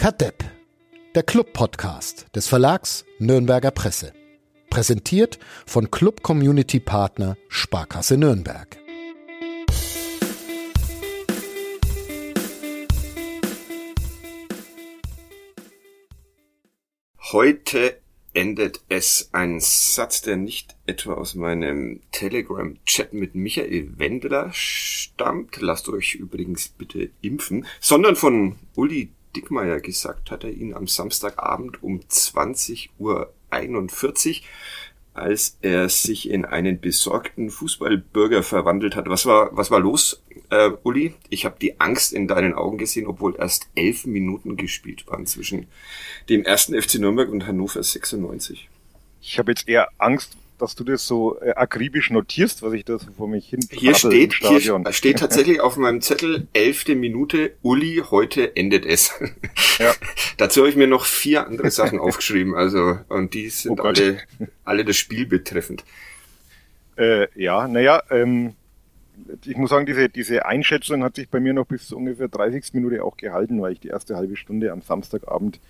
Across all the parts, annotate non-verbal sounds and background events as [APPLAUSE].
Kadepp, der Club-Podcast des Verlags Nürnberger Presse. Präsentiert von Club Community Partner Sparkasse Nürnberg. Heute endet es ein Satz, der nicht etwa aus meinem Telegram-Chat mit Michael Wendler stammt. Lasst euch übrigens bitte impfen, sondern von Uli Dickmeier gesagt hat er ihn am Samstagabend um 20.41 Uhr als er sich in einen besorgten Fußballbürger verwandelt hat. Was war, was war los, äh, Uli? Ich habe die Angst in deinen Augen gesehen, obwohl erst elf Minuten gespielt waren zwischen dem ersten FC Nürnberg und Hannover 96. Ich habe jetzt eher Angst, dass du das so äh, akribisch notierst, was ich da so vor mich hin Hier steht, hier steht [LAUGHS] tatsächlich auf meinem Zettel elfte Minute, Uli, heute endet es. Ja. [LAUGHS] Dazu habe ich mir noch vier andere Sachen [LAUGHS] aufgeschrieben, also und die sind oh alle, alle das Spiel betreffend. Äh, ja, naja, ähm, ich muss sagen, diese, diese Einschätzung hat sich bei mir noch bis ungefähr 30. Minute auch gehalten, weil ich die erste halbe Stunde am Samstagabend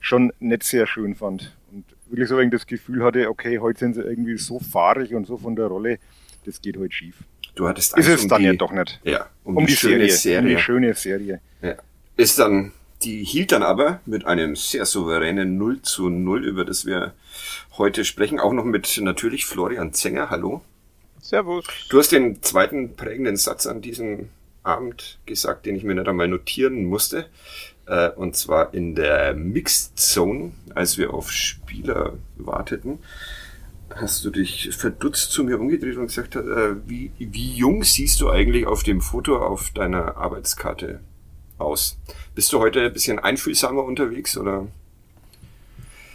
schon nicht sehr schön fand. Und wirklich so wegen das Gefühl hatte, okay, heute sind sie irgendwie so fahrig und so von der Rolle, das geht heute schief. Du hattest Angst Ist es um dann die, ja doch nicht. Ja, um, um die, die Serie, Serie. Um die schöne Serie. Ja. Ist dann, die hielt dann aber mit einem sehr souveränen 0 zu 0, über das wir heute sprechen, auch noch mit natürlich Florian Zenger. Hallo. Servus. Du hast den zweiten prägenden Satz an diesem Abend gesagt, den ich mir nicht einmal notieren musste. Äh, und zwar in der Mixed Zone, als wir auf Spieler warteten, hast du dich verdutzt zu mir umgedreht und gesagt, äh, wie, wie jung siehst du eigentlich auf dem Foto auf deiner Arbeitskarte aus? Bist du heute ein bisschen einfühlsamer unterwegs oder?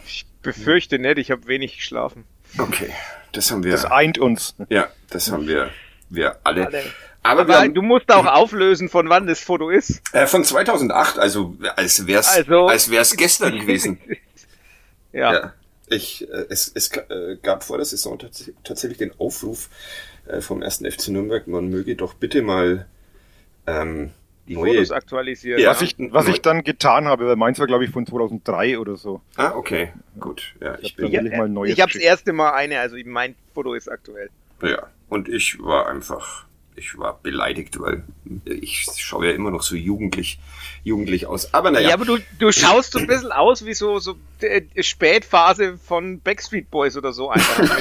Ich befürchte nicht, ich habe wenig geschlafen. Okay, das haben wir. Das eint uns. Ja, das haben wir, wir alle. alle. Aber, Aber haben, du musst auch auflösen, von wann das Foto ist. Äh, von 2008, also als wär's, also, als wär's gestern gewesen. [LAUGHS] ja. ja. Ich, äh, es, es äh, gab vor der Saison tats tatsächlich den Aufruf äh, vom ersten FC Nürnberg, man möge doch bitte mal ähm, die neue, Fotos aktualisieren. Ja, was ich, was ich dann getan habe, weil meins war glaube ich von 2003 oder so. Ah, okay, gut. Ja, ich, ich bin ja, mal neues Ich habe das erste Mal eine, also mein Foto ist aktuell. Ja, und ich war einfach ich war beleidigt, weil ich schaue ja immer noch so jugendlich, jugendlich aus. Aber naja. Ja, aber du, du schaust so ein bisschen aus wie so, so äh, Spätphase von Backstreet Boys oder so einfach. [LAUGHS]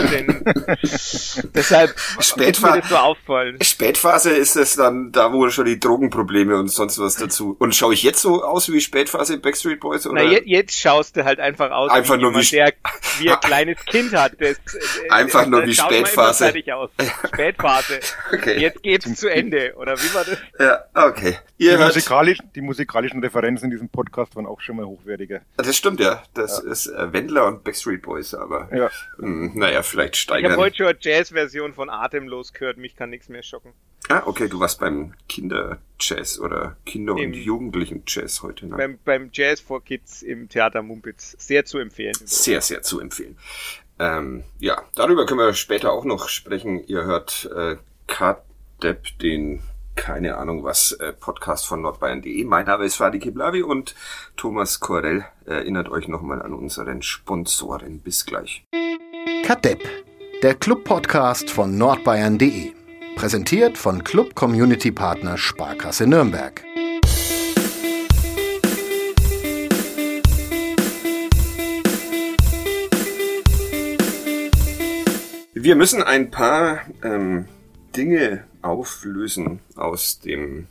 deshalb Spätphase, so auffallen. Spätphase ist es dann da, wo schon die Drogenprobleme und sonst was dazu. Und schaue ich jetzt so aus wie Spätphase Backstreet Boys? Oder? Na, jetzt, jetzt schaust du halt einfach aus einfach wie nur jemand, wie, der wie ein kleines Kind hat. [LAUGHS] Das, äh, einfach das, nur wie Spätphase. Aus. Spätphase. [LAUGHS] Okay. Jetzt geht's zu Ende, oder wie war das? Ja, okay. Ihr die, musikalischen, die musikalischen Referenzen in diesem Podcast waren auch schon mal hochwertiger. Das stimmt, ja. Das ja. ist äh, Wendler und Backstreet Boys, aber ja. mh, hm, naja, vielleicht steigern. Ich habe heute schon eine Jazz-Version von Atemlos gehört, mich kann nichts mehr schocken. Ah, okay, du warst beim Kinder-Jazz oder Kinder- Im, und Jugendlichen-Jazz heute, ne? Beim, beim Jazz for Kids im Theater Mumpitz. Sehr zu empfehlen. Sehr, sehr zu empfehlen. Ähm, ja, darüber können wir später auch noch sprechen. Ihr hört äh, Kat Depp, den keine Ahnung was äh, Podcast von nordbayern.de. Mein Name ist Fadi Kiblavi und Thomas Korell erinnert euch nochmal an unseren Sponsoren. Bis gleich. Kadepp, der Club-Podcast von nordbayern.de. Präsentiert von Club Community Partner Sparkasse Nürnberg. Wir müssen ein paar ähm, Dinge auflösen aus dem,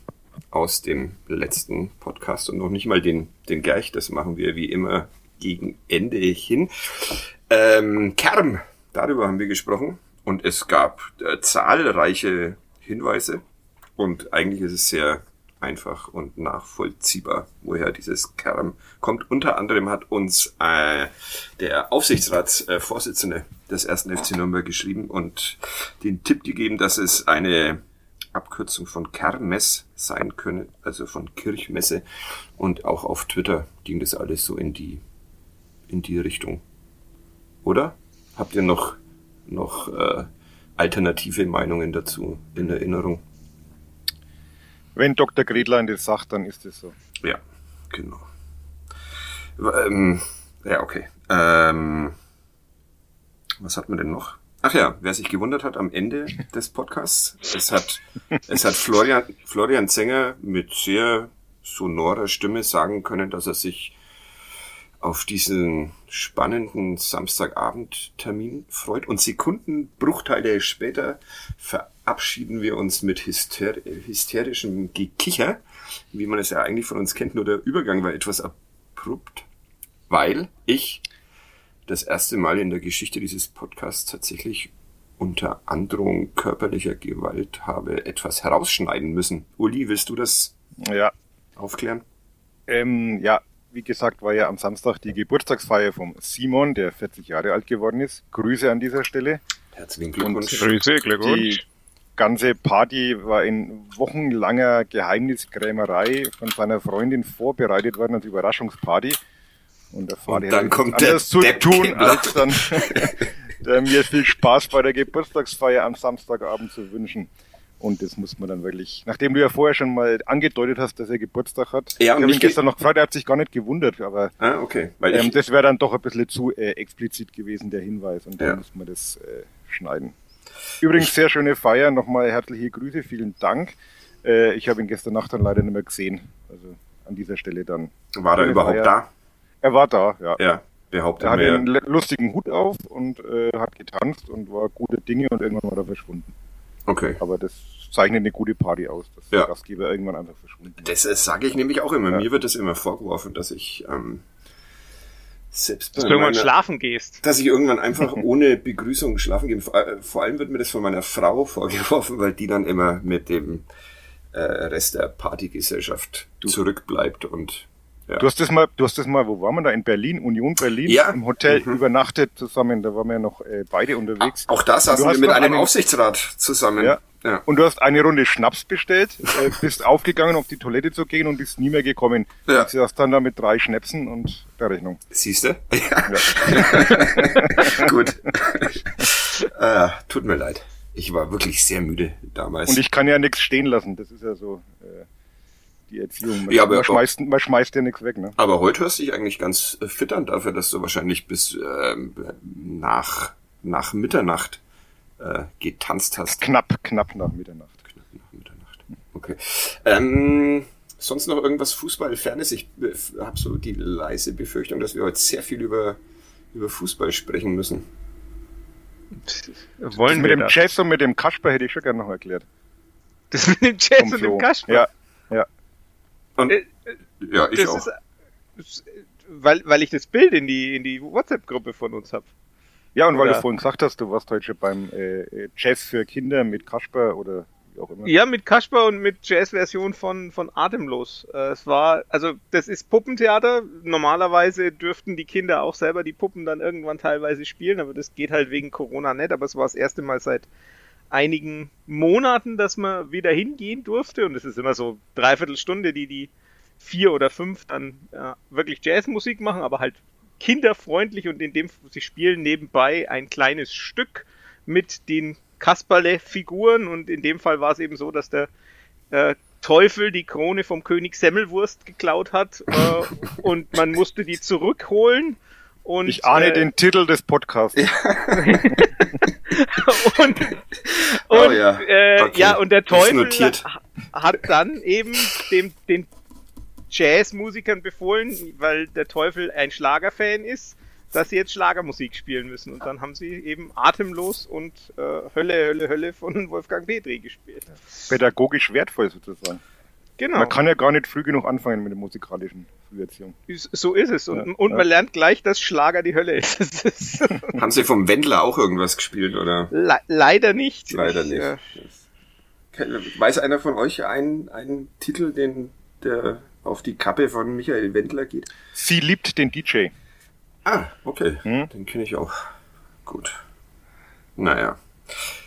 aus dem letzten Podcast und noch nicht mal den, den gleich. Das machen wir wie immer gegen Ende hin. Ähm, Kerm, darüber haben wir gesprochen und es gab äh, zahlreiche Hinweise und eigentlich ist es sehr einfach und nachvollziehbar, woher dieses Kern kommt. Unter anderem hat uns äh, der Aufsichtsratsvorsitzende des ersten FC Nürnberg geschrieben und den Tipp gegeben, dass es eine Abkürzung von Kermess sein könne, also von Kirchmesse. Und auch auf Twitter ging das alles so in die, in die Richtung. Oder? Habt ihr noch, noch äh, alternative Meinungen dazu in Erinnerung? Wenn Dr. Gredlein das sagt, dann ist es so. Ja, genau. Ähm, ja, okay. Ähm, was hat man denn noch? Ach ja, wer sich gewundert hat am Ende des Podcasts, es hat, es hat Florian, Florian Zenger mit sehr sonorer Stimme sagen können, dass er sich auf diesen spannenden Samstagabendtermin freut. Und Sekundenbruchteile später verabschieden wir uns mit hyster hysterischem Gekicher, wie man es ja eigentlich von uns kennt. Nur der Übergang war etwas abrupt, weil ich das erste Mal in der Geschichte dieses Podcasts tatsächlich unter Androhung körperlicher Gewalt habe etwas herausschneiden müssen. Uli, willst du das Ja, aufklären? ähm, ja, wie gesagt, war ja am Samstag die Geburtstagsfeier vom Simon, der 40 Jahre alt geworden ist. Grüße an dieser Stelle. Herzlichen Glückwunsch. Grüße, Die ganze Party war in wochenlanger Geheimniskrämerei von seiner Freundin vorbereitet worden als Überraschungsparty. Und Vati Und dann hat kommt der zu Depp tun, als dann [LAUGHS] der mir viel Spaß bei der Geburtstagsfeier am Samstagabend zu wünschen. Und das muss man dann wirklich, nachdem du ja vorher schon mal angedeutet hast, dass er Geburtstag hat. Ja, und ich habe ihn gestern noch gefragt, er hat sich gar nicht gewundert, aber Ah, okay. Weil ähm, das wäre dann doch ein bisschen zu äh, explizit gewesen, der Hinweis. Und dann Ja. muss man das äh, schneiden. Übrigens, sehr schöne Feier. Nochmal herzliche Grüße, vielen Dank. Äh, ich habe ihn gestern Nacht dann leider nicht mehr gesehen. Also an dieser Stelle dann. war er überhaupt Feier. da? Er war da, ja. Ja, behauptet Er hatte einen lustigen Hut auf und äh, hat getanzt und war gute Dinge und irgendwann war er verschwunden. Okay. Aber das zeichnet eine gute Party aus, dass Ja. der Gastgeber irgendwann einfach verschwunden ist. Das, sage ich nämlich auch immer. Ja. Mir wird das immer vorgeworfen, dass ich ähm, selbst Dass du irgendwann meiner- schlafen gehst. dass ich irgendwann einfach [LAUGHS] ohne Begrüßung schlafen gehe. Vor, äh, vor allem wird mir das von meiner Frau [LAUGHS] vorgeworfen, weil die dann immer mit dem äh, Rest der Partygesellschaft zurückbleibt und ja. Du hast das mal, du hast das mal, wo waren wir da? In Berlin, Union Berlin, Ja. im Hotel Mhm. übernachtet zusammen. Da waren wir ja noch äh, beide unterwegs. auch da saßen wir mit einem einen- Aufsichtsrat zusammen. Ja. ja. Und du hast eine Runde Schnaps bestellt, äh, [LAUGHS] bist aufgegangen, auf die Toilette zu gehen und bist nie mehr gekommen. Ja. Du saßt dann da mit drei Schnäpsen und der Rechnung. Siehst du? Ja. [LAUGHS] Gut. äh, tut mir leid. Ich war wirklich sehr müde damals. Und ich kann ja nichts stehen lassen. Das ist ja so äh, die Erziehung. Man, Ja, aber- man, schmeißt, man schmeißt ja nichts weg. Ne? Aber heute hörst du dich eigentlich ganz äh, fit an dafür, dass du wahrscheinlich bis ähm, nach, nach Mitternacht äh, getanzt hast. Knapp, knapp nach Mitternacht. Knapp nach Mitternacht. Okay. Ähm, sonst noch irgendwas Fußballfernes? Ich habe so die leise Befürchtung, dass wir heute sehr viel über, über Fußball sprechen müssen. Wollen mit wir dem das? Jazz und mit dem Kasper hätte ich schon gerne noch erklärt. Das mit dem Vom und dem Kasper. Ja. Und Äh, ja, ich das auch. ist, weil, weil ich das Bild in die, in die WhatsApp-Gruppe von uns habe. Ja, und weil Oder- du vorhin gesagt hast, du warst heute schon beim äh, Jazz für Kinder mit Kasper oder wie auch immer. Ja, mit Kasper und mit Jazz-Version von, von Atemlos. Äh, es war, also das ist Puppentheater. Normalerweise dürften die Kinder auch selber die Puppen dann irgendwann teilweise spielen, aber das geht halt wegen Corona nicht. Aber es war das erste Mal seit einigen Monaten, dass man wieder hingehen durfte. Und es ist immer so dreiviertel Stunde, die die vier oder fünf dann ja, wirklich Jazzmusik machen, aber halt kinderfreundlich und in dem sie spielen nebenbei ein kleines Stück mit den Kasperle-Figuren und in dem Fall war es eben so, dass der äh, Teufel die Krone vom König Semmelwurst geklaut hat äh, und man musste die zurückholen und Ich ahne äh, den Titel des Podcasts. und, [LAUGHS] und Oh ja. Äh, Okay. ja und der Teufel hat dann eben dem den Jazzmusikern befohlen, weil der Teufel ein Schlagerfan ist, dass sie jetzt Schlagermusik spielen müssen und dann haben sie eben atemlos und äh, Hölle Hölle Hölle von [LAUGHS] Wolfgang Petri gespielt. Pädagogisch wertvoll sozusagen. Genau. Man kann ja gar nicht früh genug anfangen mit der musikalischen Früherziehung. So ist es und, Ja, und ja. man lernt gleich, dass Schlager die Hölle ist. [LAUGHS] Haben sie vom Wendler auch irgendwas gespielt oder? le leider nicht. Leider Ich, nicht. äh, Weiß einer von euch einen, einen Titel, den der auf die Kappe von Michael Wendler geht? Sie liebt den DJ. Ah, okay. Hm? Den kenne ich auch. Gut. Naja.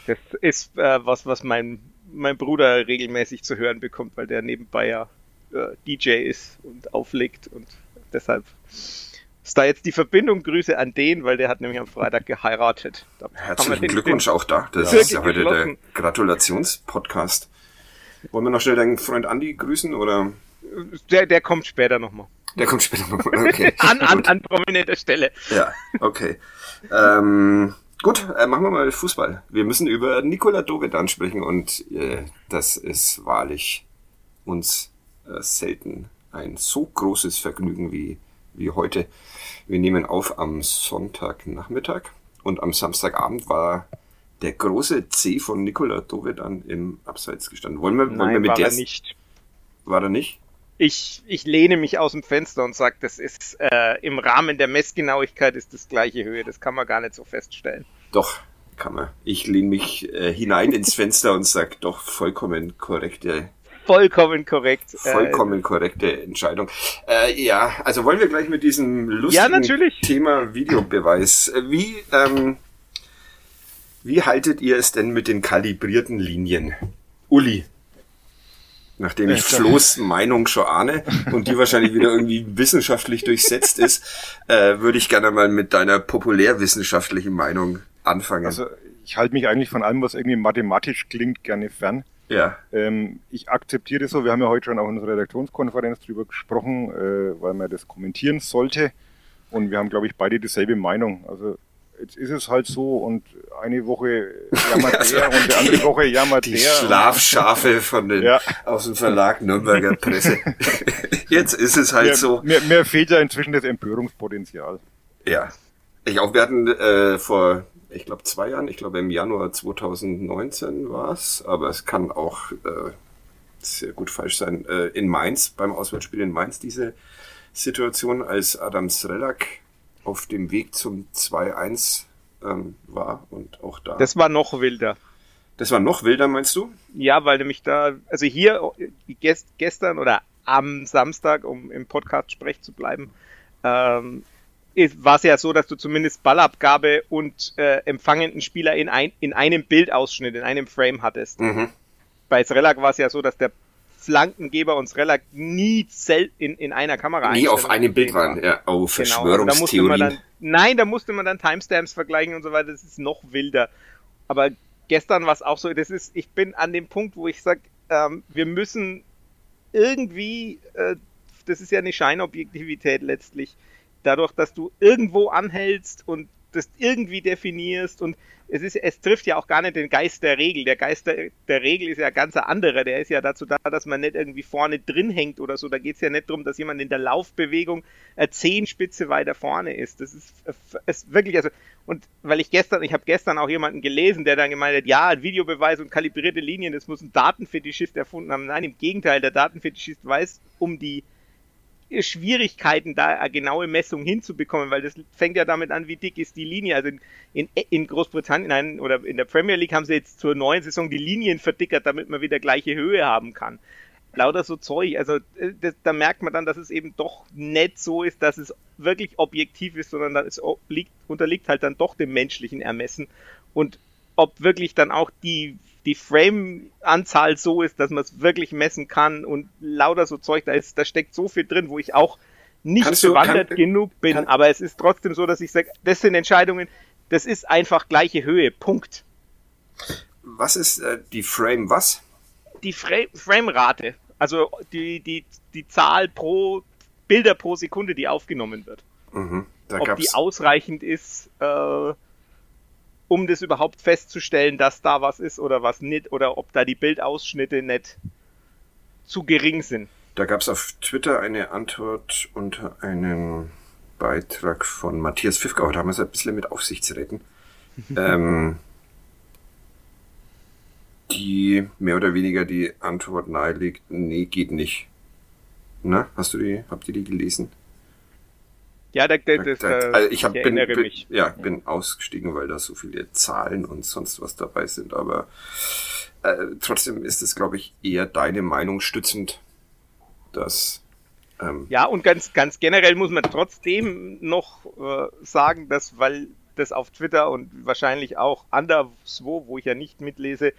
Das ist äh, was, was mein, mein Bruder regelmäßig zu hören bekommt, weil der nebenbei ja äh, DJ ist und auflegt und deshalb ist da jetzt die Verbindung. Grüße an den, weil der hat nämlich am Freitag geheiratet. Da Herzlichen Glückwunsch auch da. Das Ja. ist ja heute der. Gratulationspodcast. Wollen wir noch schnell deinen Freund Andi grüßen oder? Der, der kommt später nochmal. Der kommt später nochmal. Okay. [LAUGHS] an, an, an prominenter Stelle. Ja, okay. Ähm, gut, äh, machen wir mal Fußball. Wir müssen über Nikola Dovedan sprechen und äh, das ist wahrlich uns selten ein so großes Vergnügen wie, wie heute. Wir nehmen auf am Sonntagnachmittag und am Samstagabend war der große C von Nikola Dovedan im Abseits gestanden. Wollen wir, Nein, wollen wir mit war der... er nicht. War er nicht? Ich, ich lehne mich aus dem Fenster und sage, das ist äh, im Rahmen der Messgenauigkeit ist das gleiche Höhe. Das kann man gar nicht so feststellen. Doch, kann man. Ich lehne mich äh, hinein ins Fenster und sag doch vollkommen korrekte, Vollkommen korrekt. vollkommen korrekte Entscheidung. Äh, ja, also wollen wir gleich mit diesem lustigen Ja, natürlich. Thema Videobeweis. Äh, Wie, ähm, wie haltet ihr es denn mit den kalibrierten Linien? Uli. Nachdem ich Flo's Meinung schon ahne und die wahrscheinlich wieder irgendwie [LAUGHS] wissenschaftlich durchsetzt ist, äh, würde ich gerne mal mit deiner populärwissenschaftlichen Meinung anfangen. Also ich halte mich eigentlich von allem, was irgendwie mathematisch klingt, gerne fern. Ja. Ähm, ich akzeptiere das so. Wir haben ja heute schon auch in unserer Redaktionskonferenz drüber gesprochen, äh, weil man das kommentieren sollte. Und wir haben, glaube ich, beide dieselbe Meinung. Also jetzt ist es halt so und eine Woche jammert [LAUGHS] der und die andere Woche jammert Die der. Schlafschafe von den, Ja. aus dem Verlag Nürnberger Presse. [LAUGHS] Jetzt ist es halt mir, so. Mir, mir fehlt ja inzwischen das Empörungspotenzial. Ja. Ich auch, wir hatten äh, vor, ich glaube, zwei Jahren, ich glaube im Januar 2019 war's, aber es kann auch äh, sehr gut falsch sein, äh, in Mainz, beim Auswärtsspiel in Mainz, diese Situation, als Adam Srelak auf dem Weg zum 2-1 ähm, war und auch da. Das war noch wilder. das war noch wilder, meinst du? Ja, weil nämlich da, also hier gest, gestern oder am Samstag, um im Podcast sprech zu bleiben, ähm, war es ja so, dass du zumindest Ballabgabe und äh, empfangenden Spieler in, ein, in einem Bildausschnitt, in einem Frame hattest. Mhm. Bei Srelak war es ja so, dass der Flankengeber und Srelak nie in, in einer Kamera Nie auf einem Bild waren. Ja, oh, Genau, also da Verschwörungstheorien. dann, nein, da musste man dann Timestamps vergleichen und so weiter. Das ist noch wilder. Aber gestern war es auch so. Das ist, ich bin an dem Punkt, wo ich sage, ähm, wir müssen irgendwie, äh, das ist ja eine Scheinobjektivität letztlich, dadurch, dass du irgendwo anhältst und das irgendwie definierst und es ist, es trifft ja auch gar nicht den Geist der Regel. Der Geist der, der Regel ist ja ganz ein anderer. Der ist ja dazu da, dass man nicht irgendwie vorne drin hängt oder so. Da geht es ja nicht darum, dass jemand in der Laufbewegung eine Zehenspitze weiter vorne ist. Das ist, ist wirklich, also, und weil ich gestern, ich habe gestern auch jemanden gelesen, der dann gemeint hat, ja, Videobeweis und kalibrierte Linien, das muss ein Datenfetischist erfunden haben. Nein, im Gegenteil, der Datenfetischist weiß um die Schwierigkeiten, da eine genaue Messung hinzubekommen, weil das fängt ja damit an, wie dick ist die Linie. Also in, in, in Großbritannien nein, oder in der Premier League haben sie jetzt zur neuen Saison die Linien verdickert, damit man wieder gleiche Höhe haben kann. Lauter so Zeug. Also äh, das, da merkt man dann, dass es eben doch nicht so ist, dass es wirklich objektiv ist, sondern dass es obliegt, unterliegt halt dann doch dem menschlichen Ermessen. Und ob wirklich dann auch die die Frame-Anzahl so ist, dass man es wirklich messen kann und lauter so Zeug, da ist, da steckt so viel drin, wo ich auch nicht Kannst du- bewandert kann- genug bin, kann- aber es ist trotzdem so, dass ich sage, das sind Entscheidungen, das ist einfach gleiche Höhe, Punkt. Was ist äh, die Frame was? Die Fra Frame-Rate, also die, die, die Zahl pro Bilder pro Sekunde, die aufgenommen wird. Mhm. Ob die ausreichend ist, äh, um das überhaupt festzustellen, dass da was ist oder was nicht, oder ob da die Bildausschnitte nicht zu gering sind. da gab's auf Twitter eine Antwort unter einem Beitrag von Matthias Pfiffgauer. Da haben wir es ein bisschen mit Aufsichtsräten. [LAUGHS] ähm, die mehr oder weniger die Antwort nahelegt, nee, geht nicht. Na, hast du die, habt ihr die gelesen? Ja, da, da, Da- das, da- äh, also ich hab, ich bin, bin, mich. ja, bin ausgestiegen, weil da so viele Zahlen und sonst was dabei sind. Aber äh, trotzdem ist es, glaube ich, eher deine Meinung stützend, dass ähm, Ja, und ganz, ganz generell muss man trotzdem noch äh, sagen, dass, weil das auf Twitter und wahrscheinlich auch anderswo, wo ich ja nicht mitlese,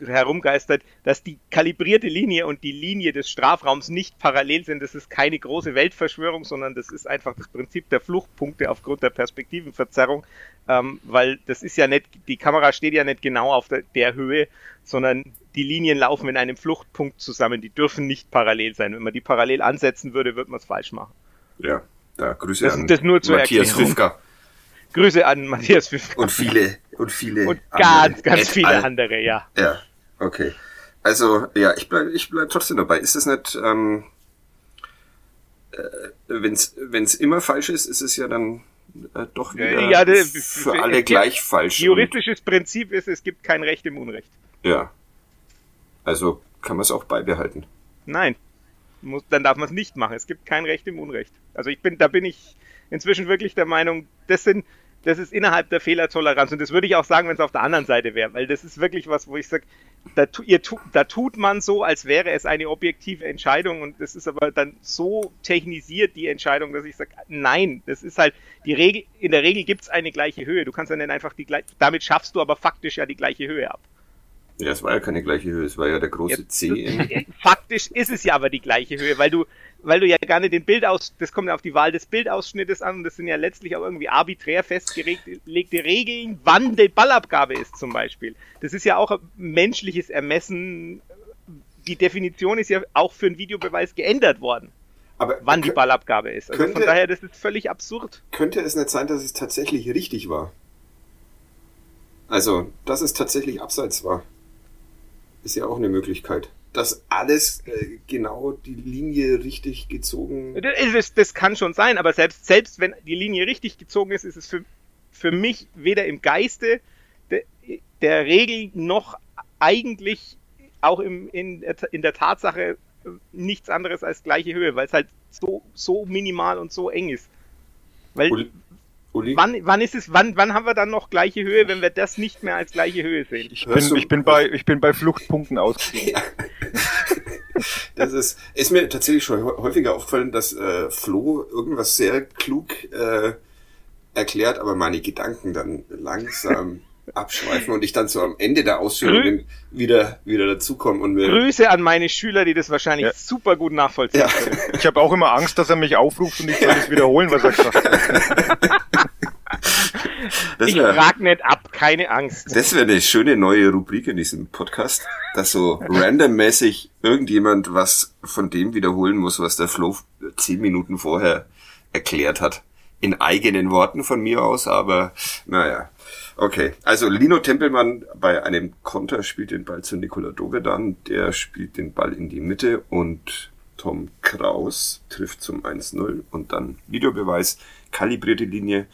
herumgeistert, dass die kalibrierte Linie und die Linie des Strafraums nicht parallel sind. Das ist keine große Weltverschwörung, sondern das ist einfach das Prinzip der Fluchtpunkte aufgrund der Perspektivenverzerrung, ähm, weil das ist ja nicht, die Kamera steht ja nicht genau auf der, der Höhe, sondern die Linien laufen in einem Fluchtpunkt zusammen. Die dürfen nicht parallel sein. Wenn man die parallel ansetzen würde, würde man es falsch machen. Ja, da Grüße Das- an das nur zur Matthias. Grüße an Matthias Pfiff und viele und viele und andere. ganz, ganz Et viele andere, ja. Ja, okay. Also, ja, ich bleib, ich bleib trotzdem dabei. Ist es nicht, ähm, äh, wenn's, wenn's immer falsch ist, ist es ja dann äh, doch wieder Ja, der- für alle gibt- gleich falsch. Juristisches Prinzip ist, es gibt kein Recht im Unrecht. Ja. Also kann man es auch beibehalten. Nein. Muss, dann darf man es nicht machen. Es gibt kein Recht im Unrecht. Also ich bin, da bin ich inzwischen wirklich der Meinung, das sind, das ist innerhalb der Fehlertoleranz. Und das würde ich auch sagen, wenn es auf der anderen Seite wäre, weil das ist wirklich was, wo ich sage, da, tu- da tut man so, als wäre es eine objektive Entscheidung und das ist aber dann so technisiert, die Entscheidung, dass ich sage, nein, das ist halt die Regel, in der Regel gibt es eine gleiche Höhe. Du kannst dann einfach die gleiche, damit schaffst du aber faktisch ja die gleiche Höhe ab. Ja, es war ja keine gleiche Höhe, es war ja der große Ja, C du-. [LAUGHS] Faktisch ist es ja aber die gleiche Höhe, weil du, weil du ja gar nicht den Bildaus, das kommt ja auf die Wahl des Bildausschnittes an und das sind ja letztlich auch irgendwie arbiträr festgelegte Regeln, wann die Ballabgabe ist zum Beispiel. Das ist ja auch menschliches Ermessen. Die Definition ist ja auch für einen Videobeweis geändert worden, Aber wann die Ballabgabe ist. Also von könnte- daher, das ist völlig absurd. könnte es nicht sein, dass es tatsächlich richtig war? Also, dass es tatsächlich abseits war. Ist ja auch eine Möglichkeit. Dass alles äh, genau die Linie richtig gezogen. Das, das, kann schon sein, aber selbst, selbst wenn die Linie richtig gezogen ist, ist es für, für mich weder im Geiste der, der Regel noch eigentlich auch im, in, der- in der Tatsache äh, nichts anderes als gleiche Höhe, weil es halt so, so minimal und so eng ist. Weil Uli wann, wann ist es, wann, wann haben wir dann noch gleiche Höhe, wenn wir das nicht mehr als gleiche Höhe sehen? Ich bin, du- ich bin bei, ich bin bei Fluchtpunkten ausgestiegen. [LAUGHS] das ist, ist mir tatsächlich schon hä- häufiger aufgefallen, dass äh, Flo irgendwas sehr klug äh, erklärt, aber meine Gedanken dann langsam [LAUGHS] abschweifen und ich dann so am Ende der Ausführungen wieder, wieder dazukomme und mir. Grüße an meine Schüler, die das wahrscheinlich Ja. super gut nachvollziehen Ja. können. Ich habe auch immer Angst, dass er mich aufruft und ich soll das wiederholen, was er gesagt hat. [LAUGHS] Das Ich wär- frag nicht ab, keine Angst. Das wäre eine schöne neue Rubrik in diesem Podcast, dass so randommäßig irgendjemand was von dem wiederholen muss, was der Flo zehn Minuten vorher erklärt hat. In eigenen Worten von mir aus, aber naja. Okay, also Lino Tempelmann bei einem Konter spielt den Ball zu Nikola Dovedan, der spielt den Ball in die Mitte und Tom Kraus trifft zum 1-0 und dann Videobeweis, kalibrierte Linie,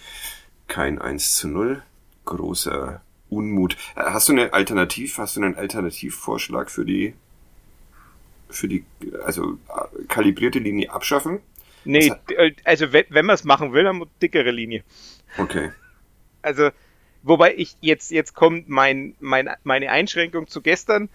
kein 1 zu 0. Großer Unmut. Äh, Hast du eine Alternativ, hast du einen Alternativvorschlag für die, für die, also äh, kalibrierte Linie abschaffen? Nee, äh, also wenn, wenn man es machen will, dann dickere Linie. Okay. Also, wobei ich jetzt, jetzt kommt mein, mein, meine Einschränkung zu gestern.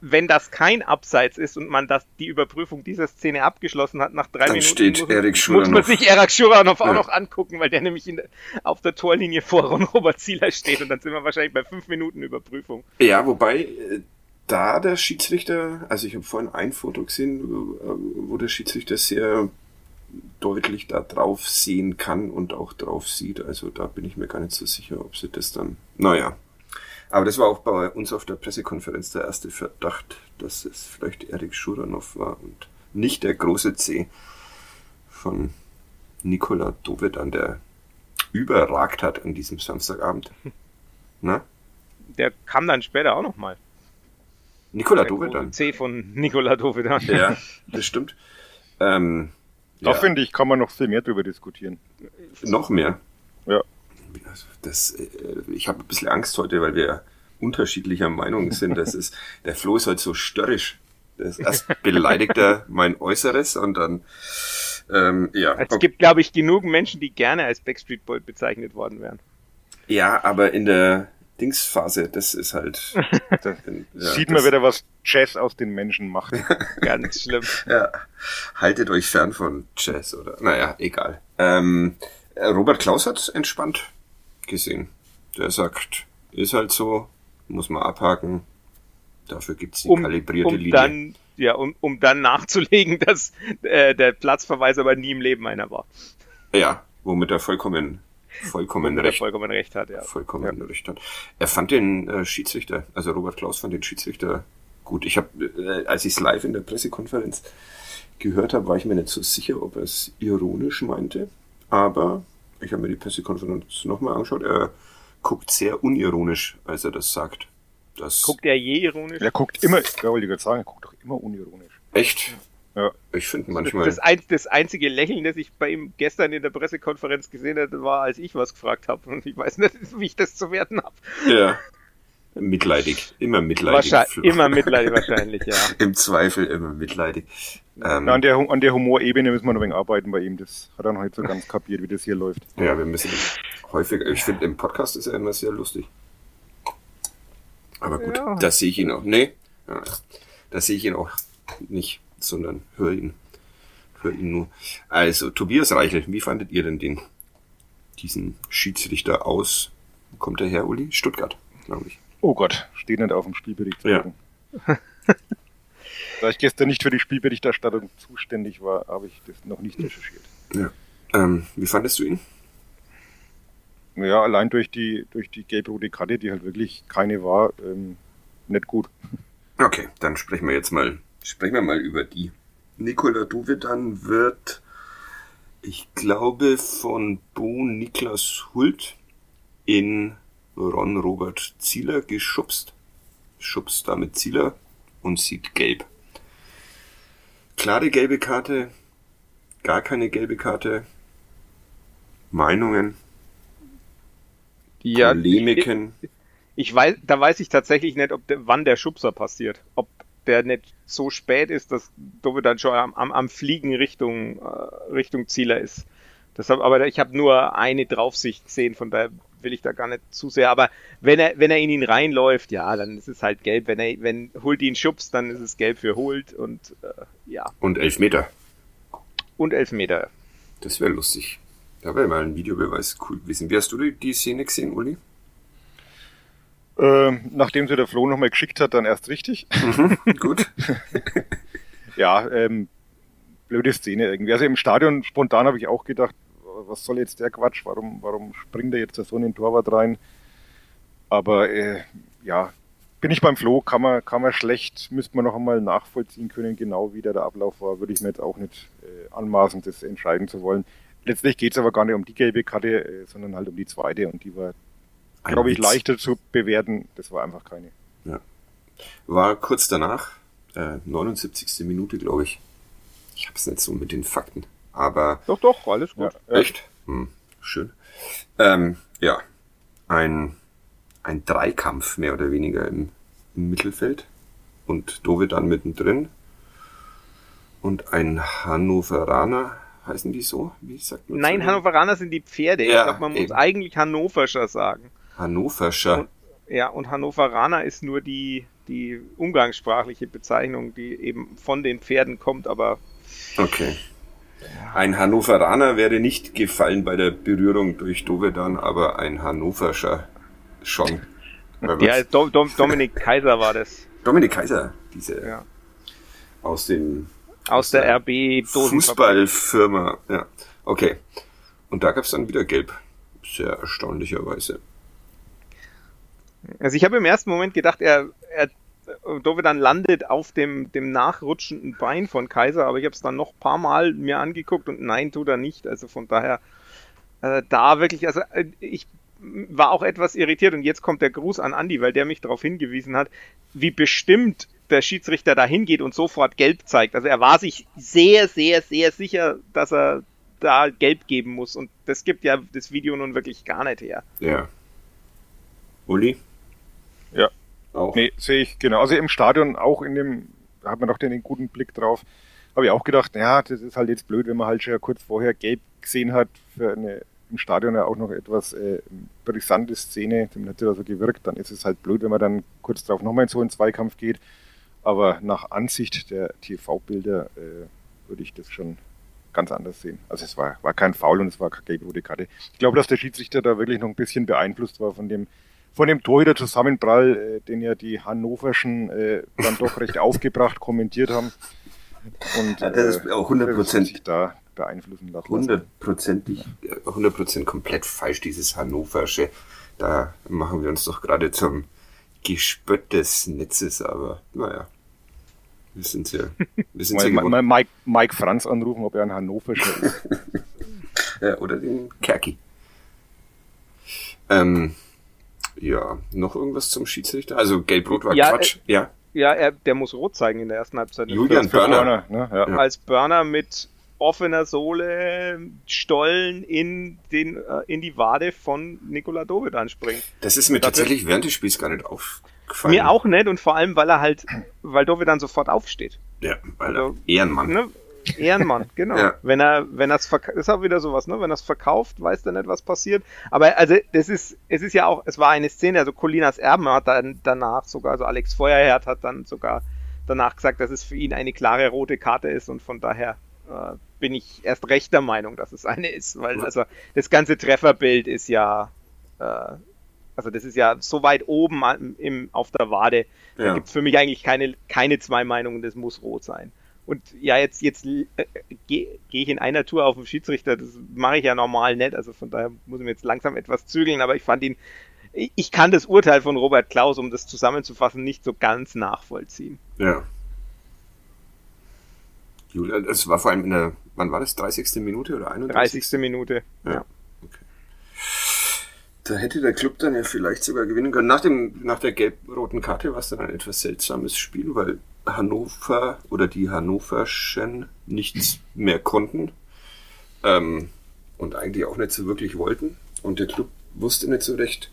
Wenn das kein Abseits ist und man das, die Überprüfung dieser Szene abgeschlossen hat, nach drei Dann Minuten steht muss, Erik muss man sich Erik Schuranov auch Ja. noch angucken, weil der nämlich in, auf der Torlinie vor Ron Robert Zieler steht und dann sind wir wahrscheinlich bei fünf Minuten Überprüfung. Ja, wobei äh, da der Schiedsrichter, also ich habe vorhin ein Foto gesehen, äh, wo der Schiedsrichter sehr deutlich da drauf sehen kann und auch drauf sieht. Also da bin ich mir gar nicht so sicher, ob sie das dann. Naja. Aber das war auch bei uns auf der Pressekonferenz der erste Verdacht, dass es vielleicht Erik Schuranov war und nicht der große C von Nikola Dovedan, der überragt hat an diesem Samstagabend. [LAUGHS] Na? Der kam dann später auch nochmal. Nikola Der Dovedan. C von Nikola Dovedan. Ja, das stimmt. Ähm, Da ja, finde ich, kann man noch viel mehr drüber diskutieren. noch mehr. Ja. Das, äh, ich habe ein bisschen Angst heute, weil wir unterschiedlicher Meinung sind. Das ist, [LAUGHS] der Flo ist halt so störrisch. Das erst [LAUGHS] beleidigt er mein Äußeres und dann, ähm, ja. Es gibt, glaube ich, genug Menschen, die gerne als Backstreet Boy bezeichnet worden wären. Ja, aber in der Dingsphase, das ist halt. [LAUGHS] Da ja, sieht das- man wieder, was Jazz aus den Menschen macht. Ganz schlimm. Ja, haltet euch fern von Jazz oder. Naja, egal. Ähm, äh, Robert Klaus hat entspannt gesehen. Der sagt, ist halt so, muss man abhaken. Dafür gibt's die um, kalibrierte um Linie. dann ja um, um dann nachzulegen, [LAUGHS] dass äh, der Platzverweis aber nie im Leben einer war. ja, womit er vollkommen, vollkommen er recht, vollkommen recht hat, ja. vollkommen recht hat. Er fand den äh, Schiedsrichter, also Robert Klaus fand den Schiedsrichter gut. Ich habe, äh, als ich es live in der Pressekonferenz gehört habe, war ich mir nicht so sicher, ob er es ironisch meinte. Aber ich habe mir die Pressekonferenz nochmal angeschaut. Er guckt sehr unironisch, als er das sagt. Das Guckt er je ironisch? Er guckt immer, ich wollte gerade sagen, er guckt doch immer unironisch. echt. Ja. Ich finde manchmal. Das, ein, das einzige Lächeln, das ich bei ihm gestern in der Pressekonferenz gesehen hatte, war, als ich was gefragt habe. Und ich weiß nicht, wie ich das zu werten habe. ja. Mitleidig. Immer mitleidig. Wahrscheinlich, immer mitleidig wahrscheinlich, ja. [LAUGHS] Im Zweifel immer mitleidig. Ähm, Ja, an, der, an der Humorebene müssen wir noch ein wenig arbeiten bei ihm. Das hat er noch nicht so ganz kapiert, wie das hier läuft. Ja, wir müssen häufig, ich finde, im Podcast ist er immer sehr lustig. Aber gut, Ja. das sehe ich ihn auch. Nee, ja, das sehe ich ihn auch nicht, sondern höre ihn. Höre ihn nur. Also, Tobias Reichel, wie fandet ihr denn den, diesen Schiedsrichter aus, wo kommt der her, Uli? Stuttgart, glaube ich. Oh Gott, steht nicht auf dem Spielbericht. Ja. [LAUGHS] da ich gestern nicht für die Spielberichterstattung zuständig war, habe ich das noch nicht recherchiert. Ja. Ähm, wie fandest du ihn? Ja, allein durch die, durch die gelb-rote Karte, die halt wirklich keine war, ähm, nicht gut. Okay, dann sprechen wir jetzt mal, sprechen wir mal über die. Nikola Duvedan wird, ich glaube, von Bo Niklas Hult in Ron Robert Zieler geschubst. Schubst damit Zieler und sieht gelb. Klare gelbe Karte, gar keine gelbe Karte. Meinungen, ja ich, Polemiken. ich weiß, da weiß ich tatsächlich nicht, ob der, wann der Schubser passiert. Ob der nicht so spät ist, dass Dove dann schon am, am, am Fliegen Richtung, äh, Richtung Zieler ist. Deshalb, aber ich habe nur eine Draufsicht gesehen, von daher will ich da gar nicht zu sehr. Aber wenn er, wenn er in ihn reinläuft, ja, dann ist es halt gelb. Wenn er, wenn Hult ihn schubst, dann ist es gelb für Hult und äh, ja. Und Elfmeter. Und Elfmeter. Das wäre lustig. Da wäre mal ein Videobeweis cool gewesen. Wie hast du die, die Szene gesehen, Uli? Ähm, nachdem sie der Flo nochmal geschickt hat, dann erst richtig. Gut. [LAUGHS] ja, ähm, blöde Szene irgendwie. Also im Stadion spontan habe ich auch gedacht, was soll jetzt der Quatsch? Warum, warum springt er jetzt da so in den Torwart rein? Aber äh, ja, bin ich beim Flo, kann man, kann man schlecht, müsste man noch einmal nachvollziehen können, genau wie der, der Ablauf war, würde ich mir jetzt auch nicht äh, anmaßen, das entscheiden zu wollen. Letztlich geht es aber gar nicht um die gelbe Karte, äh, sondern halt um die zweite und die war, glaube ich, leichter zu bewerten. Das war einfach keine. War kurz danach, äh, 79. Minute, glaube ich. Ich hab's nicht so mit den Fakten. Aber Doch, doch, alles gut. Ja, echt? Hm, schön. Ähm, ja, ein, ein Dreikampf mehr oder weniger im, im Mittelfeld. Und Dove dann mittendrin. Und ein Hannoveraner, heißen die so? Wie sagt man Nein, so? Hannoveraner sind die Pferde. Ja, ich glaube, man muss eben. eigentlich Hannoverscher sagen. Hannoverscher. Und- Ja, und Hannoveraner ist nur die, die umgangssprachliche Bezeichnung, die eben von den Pferden kommt, aber Okay. Ein Hannoveraner wäre nicht gefallen bei der Berührung durch Dovedan, aber ein Hannoverscher schon. Ja, Dom, Dom, Dominik [LAUGHS] Kaiser war das. Dominik Kaiser, diese Ja. aus dem Aus der RB Dosenfabrik. Fußballfirma. Ja, okay. Und da gab's dann wieder Gelb. Sehr erstaunlicherweise. Also ich habe im ersten Moment gedacht, er, er Dovedan landet auf dem, dem nachrutschenden Bein von Kaiser, aber ich habe es dann noch ein paar Mal mir angeguckt und nein, tut er nicht. Also von daher äh, da wirklich, also äh, ich war auch etwas irritiert und jetzt kommt der Gruß an Andi, weil der mich darauf hingewiesen hat, wie bestimmt der Schiedsrichter da hingeht und sofort gelb zeigt. Also er war sich sehr, sehr, sehr sicher, dass er da gelb geben muss und das gibt ja das Video nun wirklich gar nicht her. Ja. Uli? Ja. Auch. Nee, sehe ich, genau. Also im Stadion auch in dem, da hat man doch den, guten Blick drauf. Habe ich auch gedacht, ja, das ist halt jetzt blöd, wenn man halt schon kurz vorher gelb gesehen hat für eine im Stadion ja auch noch etwas äh, brisante Szene, dem hat da so gewirkt, dann ist es halt blöd, wenn man dann kurz darauf nochmal in so einen Zweikampf geht. Aber nach Ansicht der TV-Bilder äh, würde ich das schon ganz anders sehen. Also es war, war kein Foul und es war keine gelb-rote Karte. Ich glaube, dass der Schiedsrichter da wirklich noch ein bisschen beeinflusst war von dem von dem Torhüter Zusammenprall, äh, den ja die Hannoverschen äh, dann doch recht [LAUGHS] aufgebracht kommentiert haben. Und, Ja, das ist auch 100% das hat sich da beeinflussen lassen. hundertprozentig, äh, hundertprozentig komplett falsch, dieses Hannoversche. Da machen wir uns doch gerade zum Gespött des Netzes, aber naja. Wir sind ja, wir sind Mal, mal, mal Mike, Mike Franz anrufen, ob er ein Hannover schon [LAUGHS] Ja, oder den Kerki. Ähm, ja, noch irgendwas zum Schiedsrichter? Also Gelb-Rot war Ja, Quatsch. ja. Ja, er, der muss rot zeigen in der ersten Halbzeit. Julian Börner. Ne? Ja. Als Burner mit offener Sohle Stollen in, den, äh, in die Wade von Nikola Dovid anspringt. Das ist mir tatsächlich während des Spiels gar nicht aufgefallen. Mir auch nicht und vor allem, weil er halt, weil Dovid dann sofort aufsteht. Ja, weil er Also, Ehrenmann. Ne? Ehrenmann, [LAUGHS] genau. Ja. Wenn er, wenn er es verkauft, ist auch wieder sowas, ne? Wenn er es verkauft, weiß er nicht, was passiert. Aber also das ist, es ist ja auch, es war eine Szene, also Colinas Erben hat dann danach sogar, also Alex Feuerherd hat dann sogar danach gesagt, dass es für ihn eine klare rote Karte ist und von daher äh, bin ich erst recht der Meinung, dass es eine ist, weil also das ganze Trefferbild ist ja, äh, also das ist ja so weit oben im, auf der Wade, da Ja. gibt's für mich eigentlich keine, keine zwei Meinungen, das muss rot sein. Und ja, jetzt, jetzt äh, gehe geh ich in einer Tour auf den Schiedsrichter, das mache ich ja normal nicht, also von daher muss ich mir jetzt langsam etwas zügeln, aber ich fand ihn, ich kann das Urteil von Robert Klaus, um das zusammenzufassen, nicht so ganz nachvollziehen. Ja. Julian, es war vor allem in der, wann war das? 30. Minute oder 31. 30. Minute. Ja. Okay. Da hätte der Club dann ja vielleicht sogar gewinnen können. Nach, dem, nach der gelb-roten Karte war es dann ein etwas seltsames Spiel, weil Hannover oder die Hannoverschen nichts mehr konnten ähm, und eigentlich auch nicht so wirklich wollten. Und der Club wusste nicht so recht,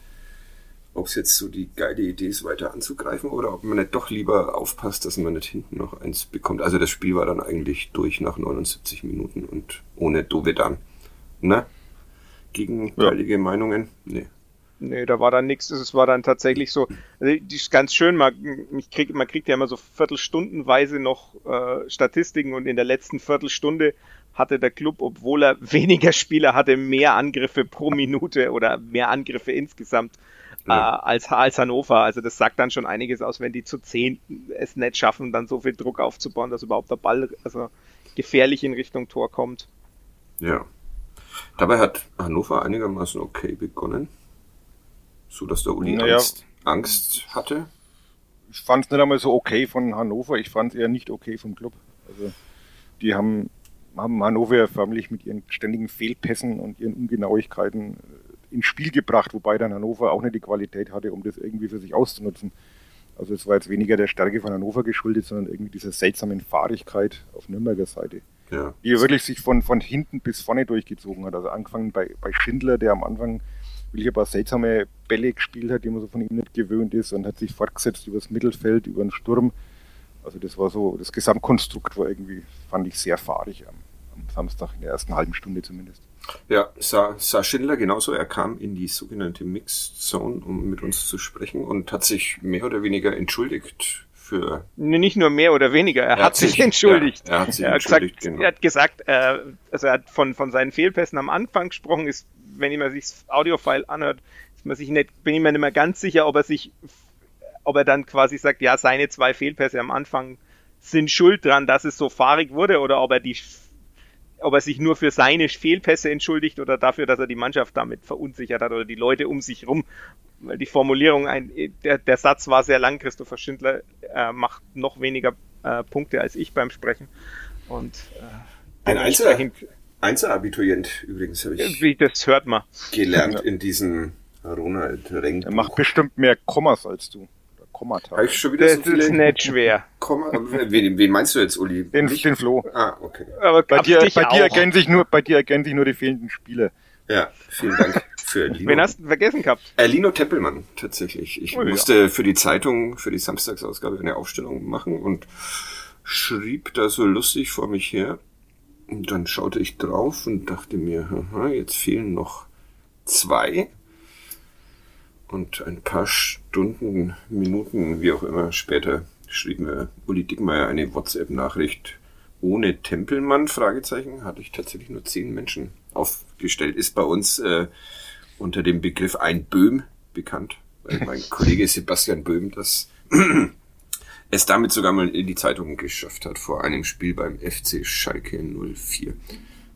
ob es jetzt so die geile Idee ist, weiter anzugreifen oder ob man nicht doch lieber aufpasst, dass man nicht hinten noch eins bekommt. Also das Spiel war dann eigentlich durch nach 79 Minuten und ohne Dovedan. Ne? Gegenteilige Meinungen? Nee. Nee, da war dann nichts. Es war dann tatsächlich so, also die ist ganz schön, man, ich krieg, man kriegt ja immer so viertelstundenweise noch äh, Statistiken und in der letzten Viertelstunde hatte der Club, obwohl er [LAUGHS] weniger Spieler hatte, mehr Angriffe pro Minute oder mehr Angriffe insgesamt äh, als, als Hannover. Also das sagt dann schon einiges aus, wenn die zu zehn es nicht schaffen, dann so viel Druck aufzubauen, dass überhaupt der Ball also gefährlich in Richtung Tor kommt. Ja. Dabei hat Hannover einigermaßen okay begonnen. So dass der Uli Naja. Angst, Angst hatte. Ich fand es nicht einmal so okay von Hannover, ich fand es eher nicht okay vom Club. Also die haben, haben Hannover förmlich mit ihren ständigen Fehlpässen und ihren Ungenauigkeiten äh, ins Spiel gebracht, wobei dann Hannover auch nicht die Qualität hatte, um das irgendwie für sich auszunutzen. Also es war jetzt weniger der Stärke von Hannover geschuldet, sondern irgendwie dieser seltsamen Fahrigkeit auf Nürnberger Seite, Ja. die wirklich sich von, von hinten bis vorne durchgezogen hat. Also angefangen bei, bei Schindler, der am Anfang wirklich ein paar seltsame Bälle gespielt hat, die man so von ihm nicht gewöhnt ist und hat sich fortgesetzt übers Mittelfeld, über den Sturm. Also das war so, das Gesamtkonstrukt war irgendwie, fand ich sehr fahrig am, am Samstag, in der ersten halben Stunde zumindest. Ja, sah, sah Schindler genauso. Er kam in die sogenannte Mixed Zone, um mit uns zu sprechen und hat sich mehr oder weniger entschuldigt für. Nee, Nicht nur mehr oder weniger, er, Er hat hat sich sich- entschuldigt. ja, er hat sich er hat entschuldigt, gesagt, genau. er hat gesagt äh, also er hat von, von seinen Fehlpässen am Anfang gesprochen, ist, wenn man sich das Audiofile anhört, ist man sich nicht, bin ich mir nicht mehr ganz sicher, ob er sich, ob er dann quasi sagt, ja, seine zwei Fehlpässe am Anfang sind schuld dran, dass es so fahrig wurde, oder ob er die ob er sich nur für seine Fehlpässe entschuldigt oder dafür, dass er die Mannschaft damit verunsichert hat oder die Leute um sich rum. Weil die Formulierung, ein, der, der Satz war sehr lang. Christopher Schindler äh, macht noch weniger äh, Punkte als ich beim Sprechen. Und äh, Ein Einzel Einzelabiturient übrigens habe ich wie das hört man. gelernt in diesem Ronald Renk. Er macht bestimmt mehr Kommas als du. Kommata. Habe ich schon wieder Das so ist nicht schwer. Komma? Wen, wen meinst du jetzt, Uli? Den, Mich? den Flo. Ah, okay. Aber Bei dir, bei dir erkennen sich nur, bei dir erkennen sich nur die fehlenden Spieler. Ja, vielen Dank für [LAUGHS] Lino. Wen hast du vergessen gehabt? Äh, Lino Teppelmann, tatsächlich. Ich Oh, ja. musste für die Zeitung, für die Samstagsausgabe eine Aufstellung machen und schrieb da so lustig vor mich her. Und dann schaute ich drauf und dachte mir, haha, jetzt fehlen noch zwei. Und ein paar Stunden, Minuten, wie auch immer, später schrieb mir Uli Dickmeier eine WhatsApp-Nachricht ohne Tempelmann, Fragezeichen, hatte ich tatsächlich nur zehn Menschen aufgestellt. Ist bei uns äh, unter dem Begriff ein Böhm bekannt, weil mein [LAUGHS] Kollege Sebastian Böhm das es damit sogar mal in die Zeitung geschafft hat vor einem Spiel beim FC Schalke 04.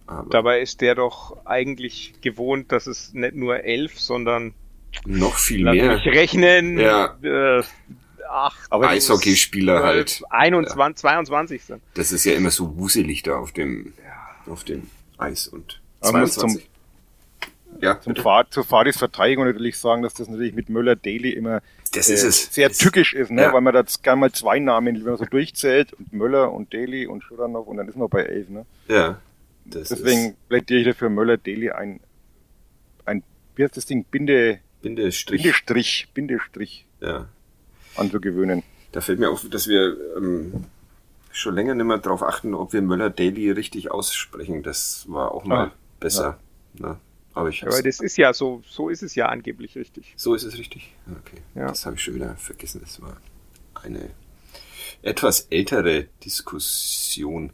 Aber Dabei ist der doch eigentlich gewohnt, dass es nicht nur elf, sondern noch viel lass mehr. mich rechnen, Ja. äh, acht, Aber Eishockeyspieler halt. 21, ja. 22 sind. Das ist ja immer so wuselig da auf dem, ja. auf dem Eis und 22. Ja, zum Fahr zur Fadis Verteidigung natürlich sagen, dass das natürlich mit Möller-Daly immer das ist äh, sehr tückisch ist, ne? Ja. weil man da gerne mal zwei Namen, wenn man so durchzählt, und Möller und Daly und Schuranov und dann ist man bei elf. Ne? Ja. Deswegen plädiere ich dafür Möller-Daly ein, ein, wie heißt das Ding, Binde, Bindestrich. Bindestrich, Bindestrich ja. anzugewöhnen. Da fällt mir auf, dass wir ähm, schon länger nicht mehr darauf achten, ob wir Möller-Daly richtig aussprechen. Das war auch mal ah, besser. Ja. Ne? Aber ich Aber das ist ja so, so ist es ja angeblich richtig. So ist es richtig? Okay. Ja. Das habe ich schon wieder vergessen. Das war eine etwas ältere Diskussion.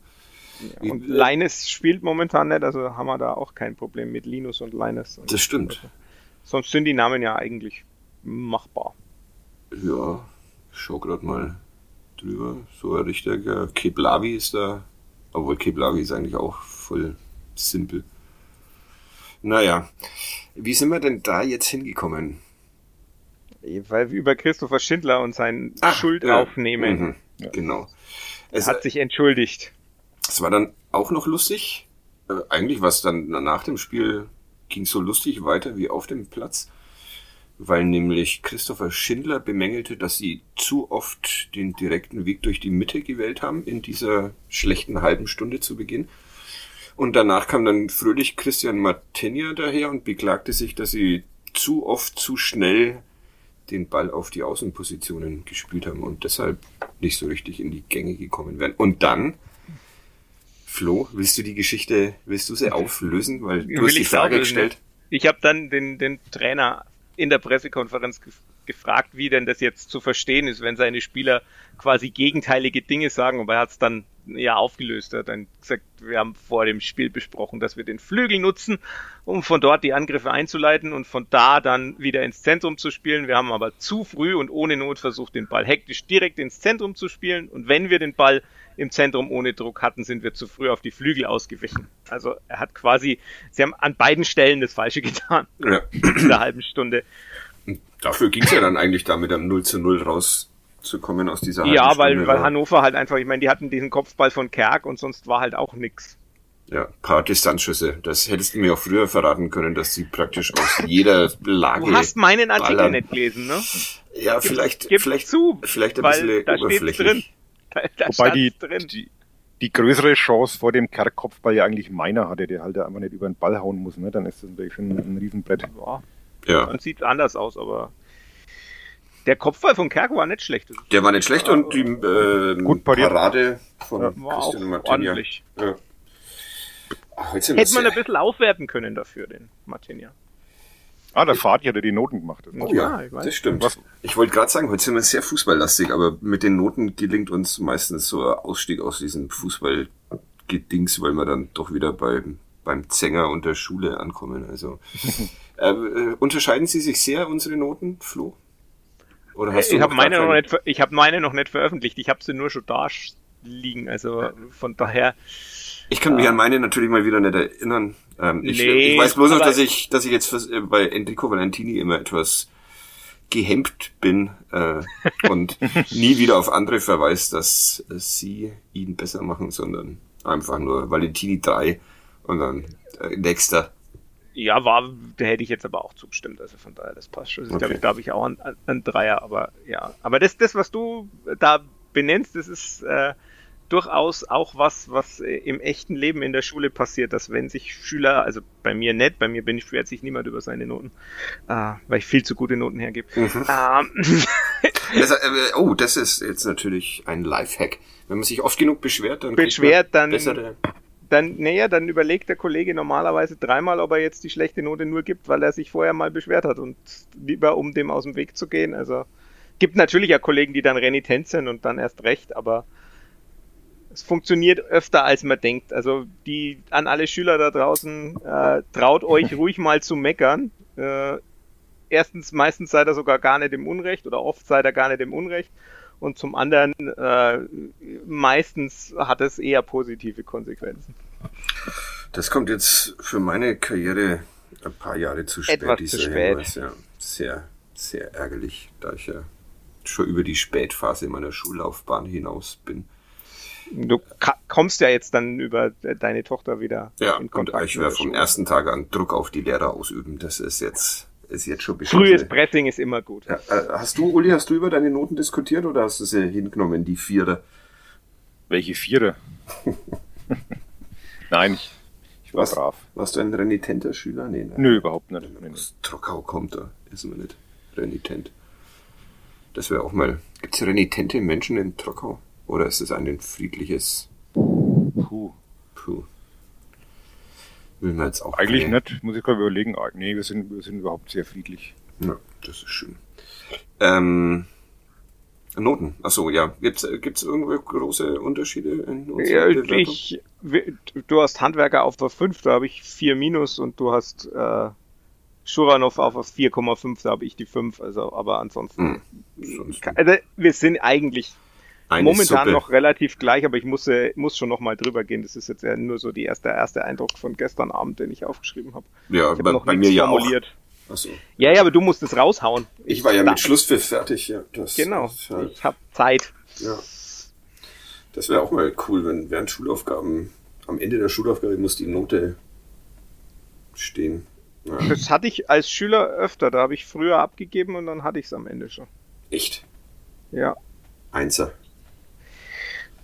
Ja, und Linus spielt momentan nicht, also haben wir da auch kein Problem mit Linus und Linus. das stimmt. Also, sonst sind die Namen ja eigentlich machbar. Ja, schau gerade mal drüber. So ein richtiger Keblavi ist da. Obwohl Keblavi ist eigentlich auch voll simpel. Naja, wie sind wir denn da jetzt hingekommen? Weil wir über Christopher Schindler und sein Ach, Schuld ja. aufnehmen. Mhm, ja. Genau. Er hat sich entschuldigt. Es war dann auch noch lustig. Äh, eigentlich war es dann nach dem Spiel ging so lustig weiter wie auf dem Platz, weil nämlich Christopher Schindler bemängelte, dass sie zu oft den direkten Weg durch die Mitte gewählt haben in dieser schlechten halben Stunde zu Beginn. Und danach kam dann fröhlich Christian Martinia daher und beklagte sich, dass sie zu oft zu schnell den Ball auf die Außenpositionen gespielt haben und deshalb nicht so richtig in die Gänge gekommen wären. Und dann, Flo, willst du die Geschichte, willst du sie auflösen? Weil du Will hast die Frage gestellt. Ich habe dann den, den Trainer in der Pressekonferenz gefragt, wie denn das jetzt zu verstehen ist, wenn seine Spieler quasi gegenteilige Dinge sagen, aber er hat es dann ja aufgelöst. Hat dann gesagt, wir haben vor dem Spiel besprochen, dass wir den Flügel nutzen, um von dort die Angriffe einzuleiten und von da dann wieder ins Zentrum zu spielen. Wir haben aber zu früh und ohne Not versucht, den Ball hektisch direkt ins Zentrum zu spielen und wenn wir den Ball im Zentrum ohne Druck hatten, sind wir zu früh auf die Flügel ausgewichen. Also er hat quasi, sie haben an beiden Stellen das Falsche [LAUGHS] getan. Ja. In der halben Stunde. Dafür ging es ja dann eigentlich da mit einem 0 zu 0 rauszukommen aus dieser Ja, weil, weil Hannover halt einfach, ich meine, die hatten diesen Kopfball von Kerk und sonst war halt auch nix. Ja, paar Distanzschüsse. Das hättest du mir auch früher verraten können, dass sie praktisch aus jeder Lage. Du hast meinen Artikel ballern. nicht gelesen, ne? Ja, vielleicht, gib, vielleicht, zu, vielleicht ein bisschen da oberflächlich. Drin. Da, [LAUGHS] da Wobei die, drin. die, die größere Chance vor dem Kerkkopfball ja eigentlich meiner hatte, der halt einfach nicht über den Ball hauen muss, ne? Dann ist das natürlich schon ein, ein Riesenbrett. Ja. Ja. Dann sieht anders aus, aber der Kopfball von Kerk war nicht schlecht. Der war nicht schlecht und die äh, Gut Parade von ja, Christian Martinia. Ja. Hätte man ein bisschen aufwerten können dafür, den Martinia. Ah, der Fahrt hat ja die Noten gemacht. Oh ja, ja das stimmt. Was? Ich wollte gerade sagen, heute sind wir sehr fußballlastig, aber mit den Noten gelingt uns meistens so ein Ausstieg aus diesem Fußballgedings, weil wir dann doch wieder beim, beim Zänger und der Schule ankommen. Also [LAUGHS] äh, äh, unterscheiden Sie sich sehr, unsere Noten, Flo? Oder hast ich habe meine, noch nicht, ich hab meine noch nicht veröffentlicht. Ich habe sie nur schon da liegen. Also von daher. Ich kann mich äh, an meine natürlich mal wieder nicht erinnern. Ähm, ich, nee, ich weiß bloß noch, dass ich, dass ich jetzt für, äh, bei Enrico Valentini immer etwas gehemmt bin äh, und [LAUGHS] nie wieder auf andere verweist, dass äh, sie ihn besser machen, sondern einfach nur Valentini 3 und dann äh, nächster. Ja, war, da hätte ich jetzt aber auch zugestimmt, also von daher, das passt schon. Also okay. Da habe ich auch einen, einen Dreier, aber ja. Aber das, das, was du da benennst, das ist äh, durchaus auch was, was äh, im echten Leben in der Schule passiert, dass wenn sich Schüler, also bei mir nicht, bei mir bin ich beschwert sich niemand über seine Noten, äh, weil ich viel zu gute Noten hergebe. Mhm. Ähm. [LAUGHS] das, äh, oh, das ist jetzt natürlich ein Lifehack. Wenn man sich oft genug beschwert, dann beschwert, dann bessere dann, naja, dann überlegt der Kollege normalerweise dreimal, ob er jetzt die schlechte Note nur gibt, weil er sich vorher mal beschwert hat und lieber um dem aus dem Weg zu gehen. Also gibt natürlich ja Kollegen, die dann renitent sind und dann erst recht, aber es funktioniert öfter, als man denkt. Also die an alle Schüler da draußen, äh, traut euch [LAUGHS] ruhig mal zu meckern. Äh, erstens, meistens seid ihr sogar gar nicht im Unrecht oder oft seid ihr gar nicht im Unrecht. Und zum anderen, äh, meistens hat es eher positive Konsequenzen. Das kommt jetzt für meine Karriere ein paar Jahre zu spät, Etwas dieser zu spät. Hinweis. Ja, sehr, sehr ärgerlich, da ich ja schon über die Spätphase meiner Schullaufbahn hinaus bin. Du kommst ja jetzt dann über deine Tochter wieder ja, in Kontakt. Und ich werde vom ersten Tag an Druck auf die Lehrer ausüben. Das ist jetzt, ist jetzt schon beschlossen. Frühes Pressing ist immer gut. Ja, äh, hast du, Uli, hast du über deine Noten diskutiert oder hast du sie hingenommen, die Viere? Welche Viere? [LAUGHS] Nein, ich, ich war Was, brav. Warst du ein renitenter Schüler? Nee, nein. Nö, überhaupt nicht. Nee, Aus Trockau kommt er, ist man nicht renitent. Das wäre auch mal. Gibt es renitente Menschen in Trockau? Oder ist es ein friedliches? Puh. Puh. Will man jetzt auch. Eigentlich nicht, muss ich gerade überlegen. Ah, nee, wir sind, wir sind überhaupt sehr friedlich. Ja, das ist schön. Ähm, Noten. Achso, ja. Gibt es irgendwo große Unterschiede in unserer ja, ich, Du hast Handwerker auf der 5, da habe ich 4 minus und du hast äh, Schuranov auf 4,5, da habe ich die 5. Also, aber ansonsten. Hm, also, wir sind eigentlich eine momentan Suppe. noch relativ gleich, aber ich muss, muss schon noch mal drüber gehen. Das ist jetzt ja nur so die erste, erste Eindruck von gestern Abend, den ich aufgeschrieben habe. Ja, ich hab bei, noch bei mir ja formuliert. auch. Achso. Ja, ja, aber du musst es raushauen. Ich war ja mit Schlusspfiff fertig. Ja, das, genau, halt, ich habe Zeit. Ja. Das wäre auch mal cool, wenn während Schulaufgaben, am Ende der Schulaufgabe muss die Note stehen. Ja. Das hatte ich als Schüler öfter. Da habe ich früher abgegeben und dann hatte ich es am Ende schon. Echt? Ja. Einser.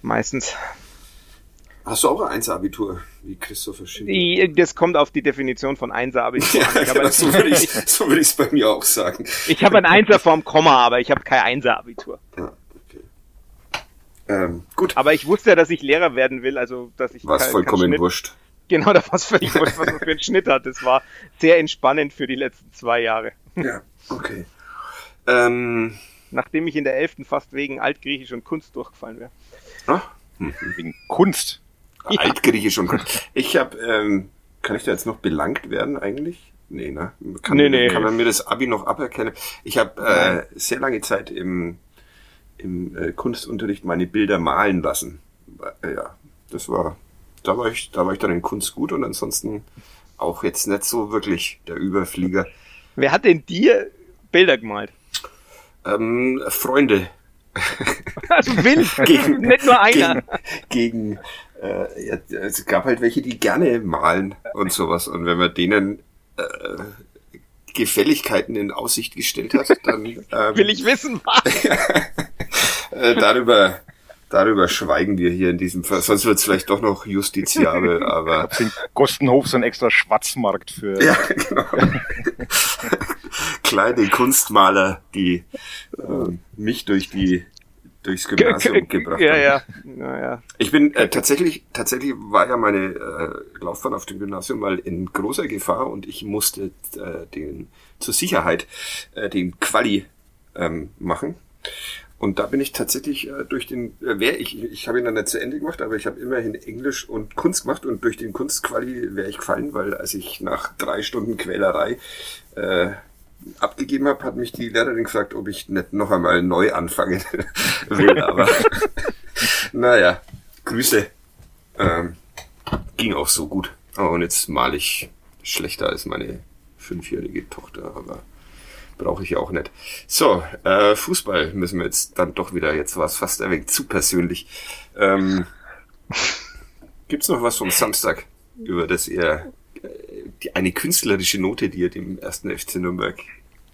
Meistens. Hast du auch ein Einser-Abitur, wie Christopher Schindler? Das kommt auf die Definition von Einser-Abitur ja, an. Ja, so würde ich es [LAUGHS] so würd bei mir auch sagen. Ich habe ein Einser vorm Komma, aber ich habe kein Einser-Abitur. Ja, okay. Ähm, gut. Aber ich wusste ja, dass ich Lehrer werden will, also dass ich. War vollkommen wurscht. Genau, da war es völlig wurscht, was man für einen Schnitt hat. Das war sehr entspannend für die letzten zwei Jahre. Ja, okay. Ähm, Nachdem ich in der elften fast wegen Altgriechisch und Kunst durchgefallen wäre. Hm. Wegen Kunst? Ja. Altgriechisch und Kunst. [LAUGHS] Ich habe, ähm, kann ich da jetzt noch belangt werden eigentlich? Nee, ne? Kann, nee, nee. kann man mir das Abi noch aberkennen? Ich habe äh, sehr lange Zeit im, im äh, Kunstunterricht meine Bilder malen lassen. Äh, ja, das war da war ich, da war ich dann in Kunst gut und ansonsten auch jetzt nicht so wirklich der Überflieger. Wer hat denn dir Bilder gemalt? Ähm, Freunde. Also wild, [LAUGHS] gegen, nicht nur einer. Gegen, gegen äh, ja, es gab halt welche, die gerne malen und sowas. Und wenn man denen äh, Gefälligkeiten in Aussicht gestellt hat, dann ähm, will ich wissen, was. [LAUGHS] äh, darüber Darüber schweigen wir hier in diesem Fall. Sonst wird es vielleicht doch noch justiziabel, [LAUGHS] aber. In Kostenhof so ein extra Schwarzmarkt für. Ja, genau. Kleine Kunstmaler, die äh, mich durch die durchs Gymnasium gebracht ja, haben. Ja, ja. ja. Ich bin äh, tatsächlich, tatsächlich war ja meine äh, Laufbahn auf dem Gymnasium mal in großer Gefahr und ich musste äh, den zur Sicherheit äh, den Quali ähm, machen. Und da bin ich tatsächlich äh, durch den, äh, wer ich, ich habe ihn dann nicht zu Ende gemacht, aber ich habe immerhin Englisch und Kunst gemacht und durch den Kunstquali wäre ich gefallen, weil als ich nach drei Stunden Quälerei äh, abgegeben habe, hat mich die Lehrerin gefragt, ob ich nicht noch einmal neu anfangen [LAUGHS] will. Aber [LAUGHS] naja, Grüße. Ähm, ging auch so gut. Oh, und jetzt mal ich schlechter als meine fünfjährige Tochter, aber brauche ich ja auch nicht. So, äh, Fußball müssen wir jetzt dann doch wieder, jetzt war es fast ein zu persönlich. Ähm, Gibt noch was vom Samstag, über das ihr die, eine künstlerische Note, die ihr dem ersten FC Nürnberg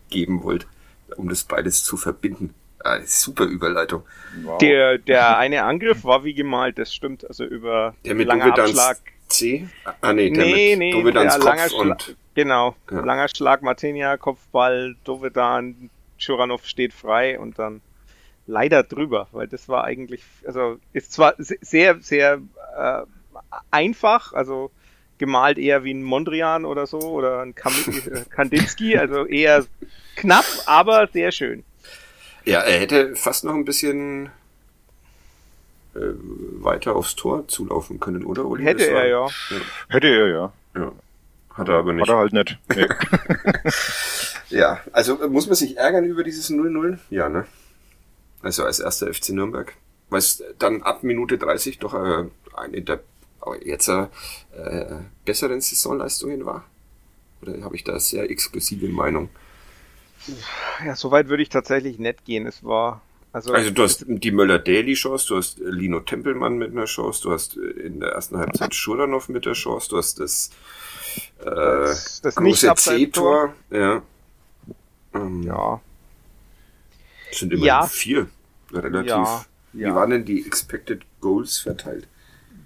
geben wollt, um das beides zu verbinden? Ah, super Überleitung. Wow. Der, der eine Angriff war wie gemalt, das stimmt. Also über der mit langer Abschlag. C? Ah nee, der nee, mit nee, Dovedans Kopf langer und Genau, ja. langer Schlag, Martinia, Kopfball, Dovedan, Churanov steht frei und dann leider drüber, weil das war eigentlich, also ist zwar sehr, sehr äh, einfach, also gemalt eher wie ein Mondrian oder so oder ein Kandinsky, also eher knapp, aber sehr schön. Ja, er hätte fast noch ein bisschen äh, weiter aufs Tor zulaufen können, oder Uli? Hätte er, ja. ja. Hätte er, ja. ja. Hat er aber nicht. Hat er halt nicht. Nee. [LAUGHS] ja, also äh, muss man sich ärgern über dieses 0-0? Ja, ne? Also als erster FC Nürnberg. Weil es dann ab Minute 30 doch äh, eine der jetzt äh, besseren Saisonleistungen war? Oder habe ich da sehr exklusive Meinung? Ja, so weit würde ich tatsächlich nicht gehen. Es war also, also du hast die Möller-Daly-Chance, du hast Lino Tempelmann mit einer Chance, du hast in der ersten Halbzeit Schuranov mit der Chance, du hast das, äh, das, das große C-Tor. Ja. Ähm, ja. sind immerhin ja. vier. Relativ. Ja, Wie ja. waren denn die Expected Goals verteilt?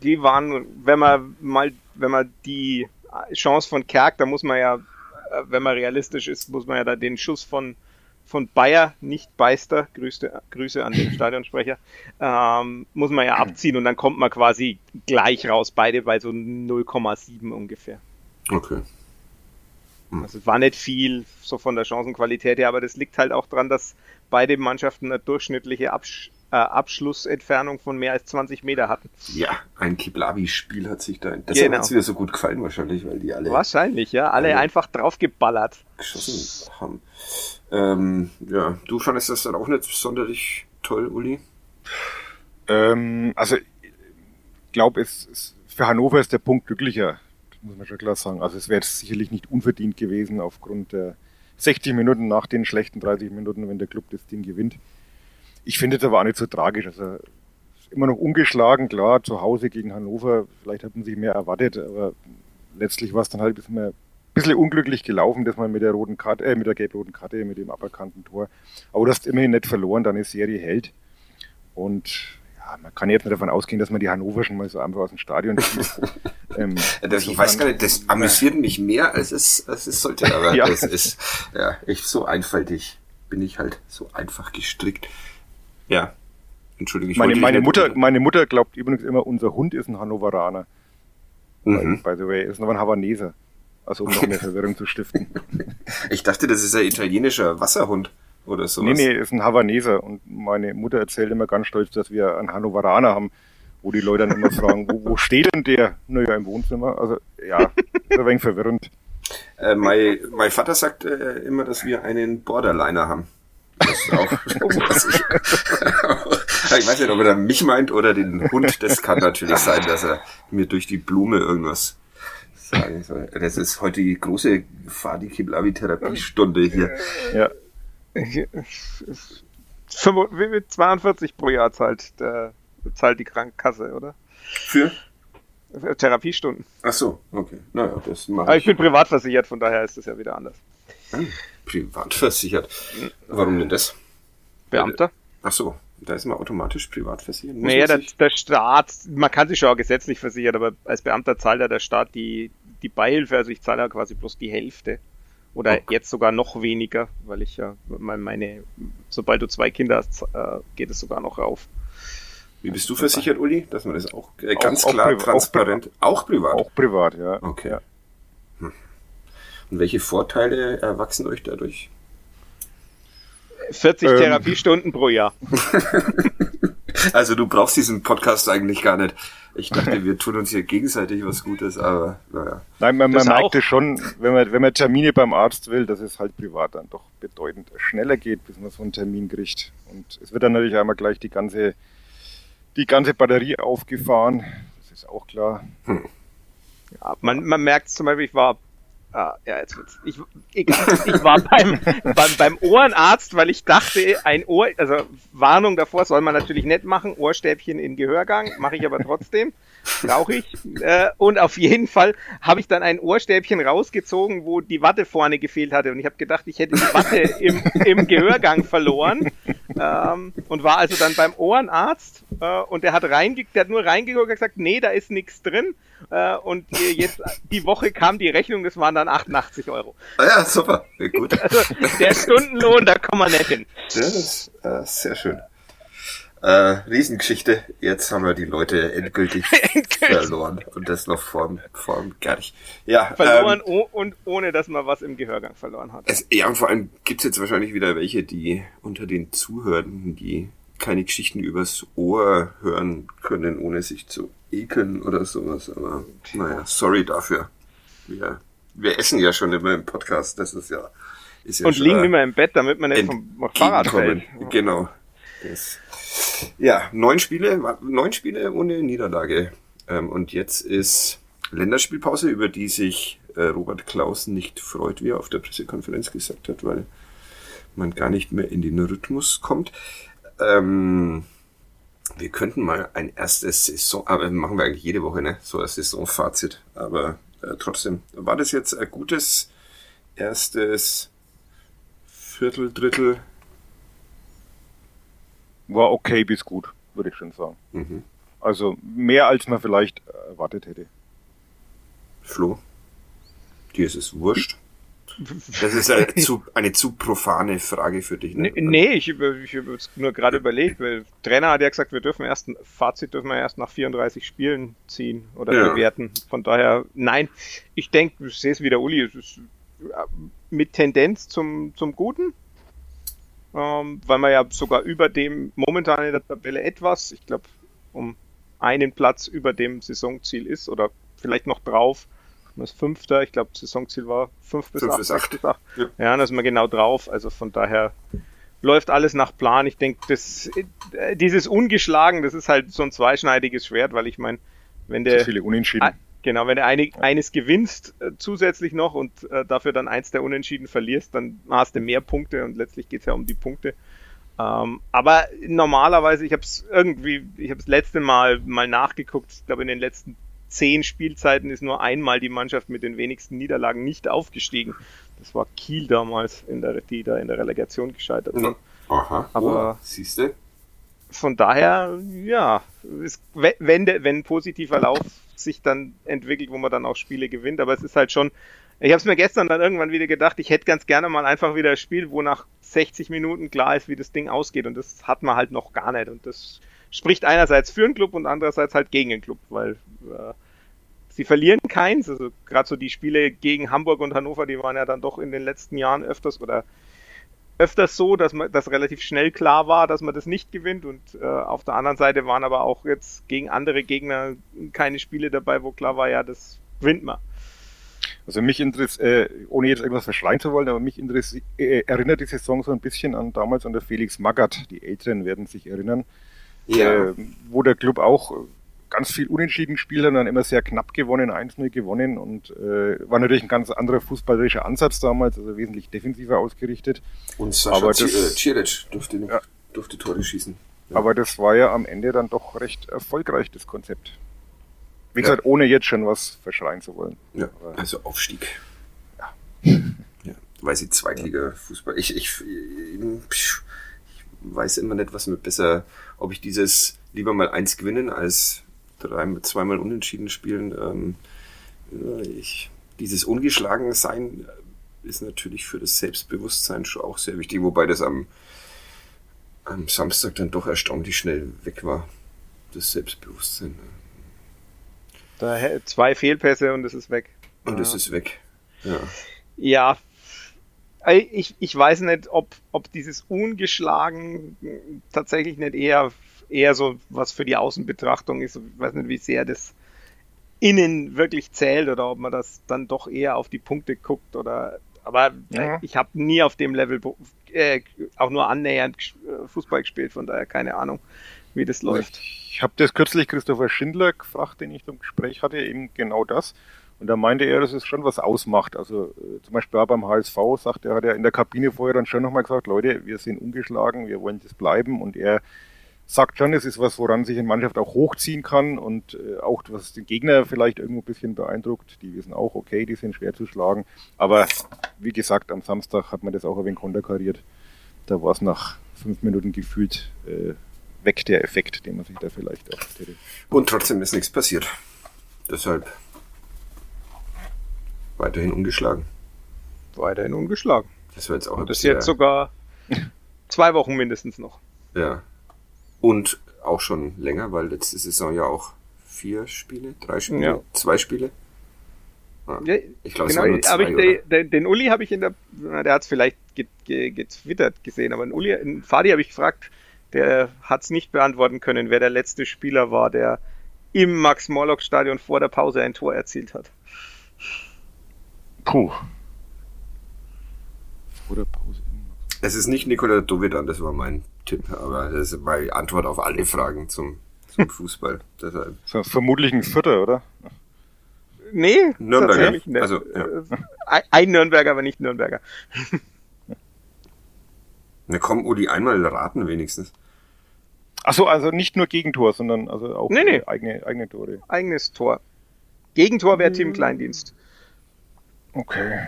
Die waren, wenn man mal, wenn man die Chance von Kerk, da muss man ja, wenn man realistisch ist, muss man ja da den Schuss von von Bayer, nicht Beister, Grüße, Grüße an den Stadionsprecher, ähm, muss man ja abziehen und dann kommt man quasi gleich raus, beide bei so 0,7 ungefähr. Okay. Hm. Also es war nicht viel so von der Chancenqualität her, aber das liegt halt auch daran, dass beide Mannschaften eine durchschnittliche Absch äh, Abschlussentfernung von mehr als 20 Meter hatten. Ja, ein Kiblavi-Spiel hat sich da. Deshalb genau. hat es mir so gut gefallen wahrscheinlich, weil die alle. Wahrscheinlich, ja, alle, alle einfach draufgeballert. Geschossen haben. Ähm, ja, du fandest das dann auch nicht sonderlich toll, Uli? Ähm, also, ich glaube, es, es, für Hannover ist der Punkt glücklicher, muss man schon klar sagen. Also, es wäre sicherlich nicht unverdient gewesen aufgrund der 60 Minuten nach den schlechten 30 Minuten, wenn der Club das Ding gewinnt. Ich finde es aber auch nicht so tragisch. Also, immer noch ungeschlagen, klar, zu Hause gegen Hannover. Vielleicht hat man sich mehr erwartet, aber letztlich war es dann halt ein bisschen mehr bisschen unglücklich gelaufen, dass man mit der roten Karte, äh, mit der gelb-roten Karte, mit dem aberkannten Tor. Aber du hast immerhin nicht verloren, deine Serie hält. Und ja, man kann jetzt nicht davon ausgehen, dass man die Hannoverschen mal so einfach aus dem Stadion [LAUGHS] zieht. ähm, das, ich weiß gar nicht, das amüsiert mich mehr, als es, als es sollte. Aber [LAUGHS] ja. das ist ja echt so einfaltig. Bin ich halt so einfach gestrickt. Ja. Entschuldigung, ich meine, meine Mutter, meine Mutter glaubt übrigens immer, unser Hund ist ein Hannoveraner. Mhm. By the way, ist noch ein Havaneser. Also um noch mehr [LAUGHS] Verwirrung zu stiften. Ich dachte, das ist ein italienischer Wasserhund oder sowas. Nee, nee, ist ein Havaneser. Und meine Mutter erzählt immer ganz stolz, dass wir einen Hannoveraner haben, wo die Leute dann immer [LAUGHS] fragen, wo, wo steht denn der? Naja, im Wohnzimmer. Also ja, ist ein wenig verwirrend. Äh, mein, mein Vater sagt äh, immer, dass wir einen Borderliner haben. Das ist auch, [LAUGHS] was ich, [LAUGHS] ich weiß nicht, ob er da mich meint oder den Hund. Das kann natürlich sein, dass er mir durch die Blume irgendwas sagen soll. Das ist heute die große Fadi Kiblavi Therapiestunde hier. Ja. 42 pro Jahr zahlt, der, zahlt die Krankenkasse, oder? Für? Für Therapiestunden. Ach so, okay. Naja, das mache Aber ich. bin privat versichert, von daher ist das ja wieder anders. Hm, privat [LAUGHS] versichert? Warum denn das? Beamter. Ach so, da ist man automatisch privat versichert. Muss naja, der, der, Staat, man kann sich schon auch gesetzlich versichern, aber als Beamter zahlt ja der Staat die, die Beihilfe, also ich zahle ja quasi bloß die Hälfte. Oder okay. jetzt sogar noch weniger, weil ich ja meine, sobald du zwei Kinder hast, äh, geht es sogar noch rauf. Wie bist du versichert, Uli? Dass man das auch äh, ganz auch, klar auch transparent. Auch, privat? Auch privat, ja. Okay. Hm. Und welche Vorteile erwachsen euch dadurch? 40 ähm. Therapiestunden pro Jahr. [LAUGHS] also du brauchst diesen Podcast eigentlich gar nicht. Ich dachte, wir tun uns hier gegenseitig was Gutes, aber naja. Nein, man, man merkt es schon, wenn man, wenn man Termine beim Arzt will, dass es halt privat dann doch bedeutend schneller geht, bis man so einen Termin kriegt. Und es wird dann natürlich einmal gleich die ganze, die ganze Batterie aufgefahren. Das ist auch klar. Hm. Ja, man, man merkt zum Beispiel, ich war Ah, ja, jetzt wird's. Ich, egal, ich war [LAUGHS] beim, beim, beim Ohrenarzt, weil ich dachte, ein Ohr, also Warnung davor soll man natürlich nicht machen, Ohrstäbchen in Gehörgang, mache ich aber trotzdem, brauche ich. Äh, und auf jeden Fall habe ich dann ein Ohrstäbchen rausgezogen, wo die Watte vorne gefehlt hatte. Und ich habe gedacht, ich hätte die Watte im, im Gehörgang verloren. Ähm, und war also dann beim Ohrenarzt äh, und der hat reingeguckt, der hat nur reingeguckt und gesagt, nee, da ist nichts drin. Äh, und jetzt die Woche kam die Rechnung, das waren dann 88 Euro. Ah ja, super, gut. Also der Stundenlohn, da kommen wir nicht hin. Das ist äh, sehr schön. Äh, Riesengeschichte. Jetzt haben wir die Leute endgültig, [LAUGHS] verloren. Und das noch vorm, vorm gar nicht. Ja, verloren ähm, und ohne, dass man was im Gehörgang verloren hat. Es, ja, und vor allem gibt's jetzt wahrscheinlich wieder welche, die unter den Zuhörenden, die keine Geschichten übers Ohr hören können, ohne sich zu ekeln oder sowas. Aber naja, sorry dafür. Wir, wir essen ja schon immer im Podcast, das ist ja. Ist ja und liegen immer im Bett, damit man nicht vom Fahrrad fällt. Genau. Das, ja, neun Spiele, neun Spiele ohne Niederlage. Ähm, und jetzt ist Länderspielpause, über die sich äh, Robert Klaus nicht freut, wie er auf der Pressekonferenz gesagt hat, weil man gar nicht mehr in den Rhythmus kommt. Ähm, wir könnten mal ein erstes Saison, aber machen wir eigentlich jede Woche, ne? So ein Saisonfazit. Aber äh, trotzdem, war das jetzt ein gutes erstes Viertel, Drittel? War okay bis gut, würde ich schon sagen. Mhm. Also mehr als man vielleicht erwartet hätte. Flo, dir ist es wurscht. Das ist eine zu, eine zu profane Frage für dich. Ne? Nee, ich, ich habe es nur gerade überlegt, weil der Trainer hat ja gesagt, wir dürfen erst ein Fazit dürfen wir erst nach 34 Spielen ziehen oder ja. bewerten. Von daher, nein, ich denke, ich sehe es wie der Uli, es ist mit Tendenz zum, zum Guten, ähm, weil man ja sogar über dem momentan in der Tabelle etwas, ich glaube, um einen Platz über dem Saisonziel ist oder vielleicht noch drauf. Man ist Fünfter, ich glaube, Saisonziel war fünf bis fünf acht. Bis acht. Bis acht. Ja. ja, da ist man genau drauf. Also von daher läuft alles nach Plan. Ich denke, das, äh, dieses Ungeschlagen, das ist halt so ein zweischneidiges Schwert, weil ich meine, wenn der. So viele Unentschieden. Genau, wenn du eine, eines gewinnst äh, zusätzlich noch und äh, dafür dann eins der Unentschieden verlierst, dann hast du mehr Punkte und letztlich geht's ja um die Punkte. Ähm, aber normalerweise, ich habe es irgendwie, ich habe das letzte Mal mal nachgeguckt, ich glaube in den letzten zehn Spielzeiten ist nur einmal die Mannschaft mit den wenigsten Niederlagen nicht aufgestiegen. Das war Kiel damals, in der, die da in der Relegation gescheitert sind. Aha, aber oh, siehst du? Von daher, ja, ist, wenn, wenn ein positiver Lauf sich dann entwickelt, wo man dann auch Spiele gewinnt, aber es ist halt schon, ich habe es mir gestern dann irgendwann wieder gedacht, ich hätte ganz gerne mal einfach wieder ein Spiel, wo nach 60 Minuten klar ist, wie das Ding ausgeht und das hat man halt noch gar nicht und das spricht einerseits für einen Club und andererseits halt gegen den Club, weil äh, sie verlieren keins. Also gerade so die Spiele gegen Hamburg und Hannover, die waren ja dann doch in den letzten Jahren öfters oder öfters so, dass man das relativ schnell klar war, dass man das nicht gewinnt. Und äh, auf der anderen Seite waren aber auch jetzt gegen andere Gegner keine Spiele dabei, wo klar war, ja, das gewinnt man. Also mich interessiert, äh, ohne jetzt irgendwas verschreien zu wollen, aber mich interessiert, äh, erinnert die Saison so ein bisschen an damals an der Felix Magath. Die Älteren werden sich erinnern ja. äh, wo der Club auch ganz viel unentschieden gespielt hat und dann immer sehr knapp gewonnen, 1-0 gewonnen und äh, war natürlich ein ganz anderer fußballerischer Ansatz damals, also wesentlich defensiver ausgerichtet. Und Sascha aber das, Ciric durfte, noch, ja. durfte Tore schießen. Ja. Aber das war ja am Ende dann doch recht erfolgreich, das Konzept. Wie gesagt, ohne jetzt schon was verschreien zu wollen. Ja, aber also Aufstieg. Ja. [LAUGHS] ja. Weil sie Zweitliga-Fußball. Ich, ich, ich, weiß immer nicht, was mir besser, ob ich dieses lieber mal eins gewinnen als drei, zweimal unentschieden spielen. Ähm, ich, dieses ungeschlagen sein ist natürlich für das Selbstbewusstsein schon auch sehr wichtig, wobei das am, am Samstag dann doch erstaunlich schnell weg war, das Selbstbewusstsein. Da zwei Fehlpässe und es ist weg. Und es ist weg. Ja. Ja, ich, ich weiß nicht, ob, ob dieses Ungeschlagen tatsächlich nicht eher, eher so was für die Außenbetrachtung ist. Ich weiß nicht, wie sehr das innen wirklich zählt oder ob man das dann doch eher auf die Punkte guckt oder aber ja. ich habe nie auf dem Level äh, auch nur annähernd äh, Fußball gespielt, von daher keine Ahnung, wie das läuft. Ich habe das kürzlich Christopher Schindler gefragt, den ich zum Gespräch hatte, eben genau das. Und da meinte er, dass es schon was ausmacht. Also äh, zum Beispiel beim HSV sagt er, hat er in der Kabine vorher dann schon nochmal gesagt, Leute, wir sind ungeschlagen, wir wollen das bleiben. Und er sagt schon, es ist was, woran sich eine Mannschaft auch hochziehen kann und äh, auch was den Gegner vielleicht irgendwo ein bisschen beeindruckt. Die wissen auch, okay, die sind schwer zu schlagen. Aber wie gesagt, am Samstag hat man das auch ein wenig konterkariert. Da war es nach fünf Minuten gefühlt äh, weg der Effekt, den man sich da vielleicht erhofft hätte. Und trotzdem ist nichts passiert. Deshalb Weiterhin ungeschlagen. Weiterhin ungeschlagen. Das wird jetzt auch Und das jetzt sogar zwei Wochen mindestens noch. Ja. Und auch schon länger, weil letzte Saison ja auch vier Spiele, drei Spiele, ja. zwei Spiele. Ja, ich glaube, genau, es waren nur zwei, ich, den, den Uli habe ich in der, der hat es vielleicht getwittert gesehen, aber den Uli, den Fadi habe ich gefragt, der hat es nicht beantworten können, wer der letzte Spieler war, der im Max-Morlock-Stadion vor der Pause ein Tor erzielt hat. Puh. Vor der Pause. Es ist nicht Nikola Dovedan, das war mein Tipp, aber das ist meine Antwort auf alle Fragen zum, zum [LAUGHS] Fußball. Deshalb. Vermutlich ein Vierter, oder? Nee, Nürnberger. Also, ja. Ein Nürnberger, aber nicht Nürnberger. [LAUGHS] Na komm, Uli, einmal raten wenigstens. Achso, also nicht nur Gegentor, sondern also auch Nee, nee. eigene, eigene Tore. Eigenes Tor. Gegentor wäre Team Kleindienst. Okay.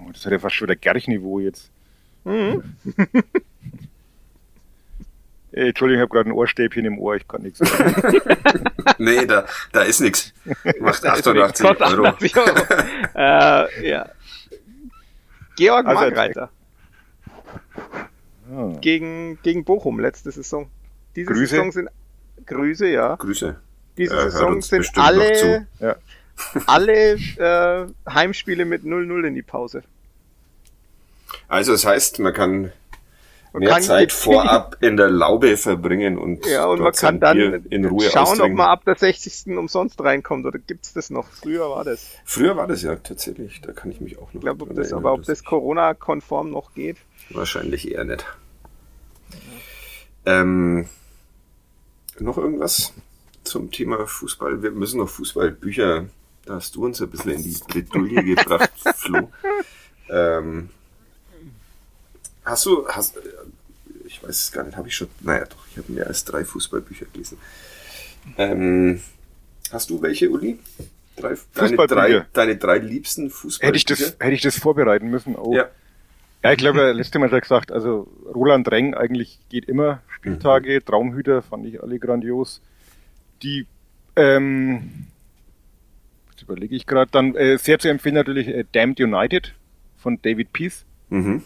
Oh, Das hat ja fast schon wieder Gerch-Niveau jetzt. Mhm. [LAUGHS] Äh, Entschuldigung, ich habe gerade ein Ohrstäbchen im Ohr, ich kann nichts [LAUGHS] sagen. Nee, da, da ist nix. Macht [LAUGHS] Deswegen 88 kostet Euro. 88 Euro. äh, ja. Georg Also Margreiter Ah. gegen, gegen Bochum letzte Saison. Diese Grüße. Saison sind Grüße, ja. Grüße. Diese Er hört Saison uns sind alle, zu. Ja. Alle äh, Heimspiele mit 0-0 in die Pause. Also das heißt, man kann Man mehr kann Zeit vorab in der Laube verbringen und, Ja, und man kann dann in Ruhe schauen, ob man ab der 60. umsonst reinkommt oder gibt's das noch? Früher war das. Früher war das ja tatsächlich, da kann ich mich auch noch Ich glaube, ob das, erinnern, aber ob das Corona-konform noch geht. Wahrscheinlich eher nicht. Ähm, noch irgendwas zum Thema Fußball? Wir müssen noch Fußballbücher. Da hast du uns ein bisschen in die Bredouille gebracht, [LAUGHS] Flo. Ähm, hast du, hast, äh, ich weiß es gar nicht, habe ich schon, naja doch, ich habe mehr als drei Fußballbücher gelesen. Ähm, hast du welche, Uli? Drei, deine, drei, deine drei liebsten Fußballbücher? Hätte ich, das, hätte ich das vorbereiten müssen? Oh. Ja. Ja, ich glaube, letzte Mal hat er gesagt, also Roland Reng eigentlich geht immer. Spieltage, Traumhüter fand ich alle grandios. Die, ähm, überlege ich gerade, dann äh, sehr zu empfehlen natürlich äh, Damned United von David Peace. Mhm.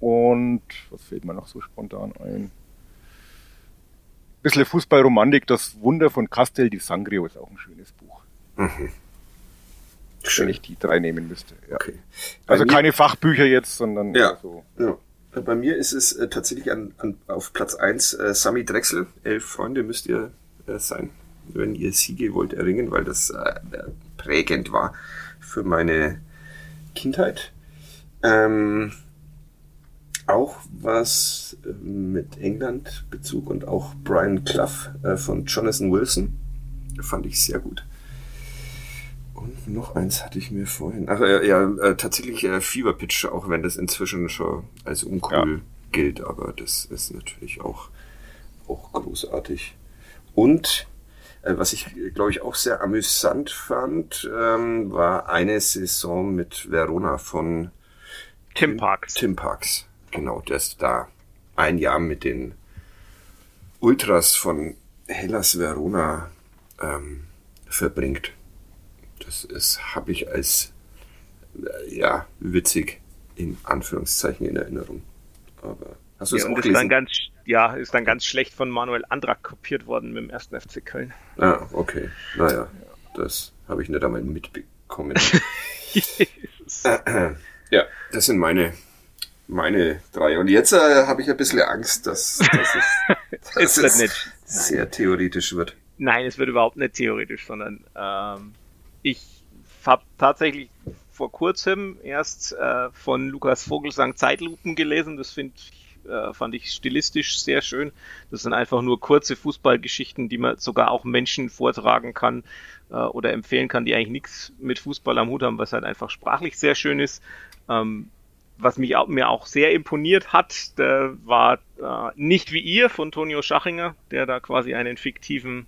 Und was fällt mir noch so spontan ein? Bisschen Fußballromantik, das Wunder von Castel di Sangrio ist auch ein schönes Buch, wenn Schön. ich die drei nehmen müsste. Ja. Okay. Bei Also keine Fachbücher jetzt, sondern Ja. so. Ja. Bei mir ist es äh, tatsächlich an, an, auf Platz 1 äh, Sami Drechsel. Elf Freunde müsst ihr äh, sein, wenn ihr Siege wollt erringen, weil das äh, prägend war für meine Kindheit. Ähm, auch was äh, mit England Bezug und auch Brian Clough äh, von Jonathan Wilson fand ich sehr gut. Und noch eins hatte ich mir vorhin. Ach äh, ja, äh, tatsächlich äh, Fever Pitch, auch wenn das inzwischen schon als uncool gilt, aber das ist natürlich auch, auch großartig. Und was ich, glaube ich, auch sehr amüsant fand, ähm, war eine Saison mit Verona von Tim Parks. Tim Parks. Genau, der ist da ein Jahr mit den Ultras von Hellas Verona ähm, verbringt. Das ist, habe ich als äh, ja witzig in Anführungszeichen in Erinnerung. Aber hast du Ja, auch ist dann gelesen? ganz, ja, ist dann ganz schlecht von Manuel Andrak kopiert worden mit dem ersten FC Köln. Ah, okay. Naja, das habe ich nicht einmal mitbekommen. [LAUGHS] [LAUGHS] ja, das sind meine meine drei. Und jetzt äh, habe ich ein bisschen Angst, dass, dass es, [LAUGHS] dass Es nicht. sehr theoretisch wird. Nein, es wird überhaupt nicht theoretisch, sondern ähm, ich habe tatsächlich vor kurzem erst äh, von Lukas Vogelsang Zeitlupen gelesen. Das find, ich, äh, fand ich stilistisch sehr schön. Das sind einfach nur kurze Fußballgeschichten, die man sogar auch Menschen vortragen kann äh, oder empfehlen kann, die eigentlich nichts mit Fußball am Hut haben, was halt einfach sprachlich sehr schön ist. Ähm, was mich auch, mir auch sehr imponiert hat, der war äh, nicht wie ihr von Tonio Schachinger, der da quasi einen fiktiven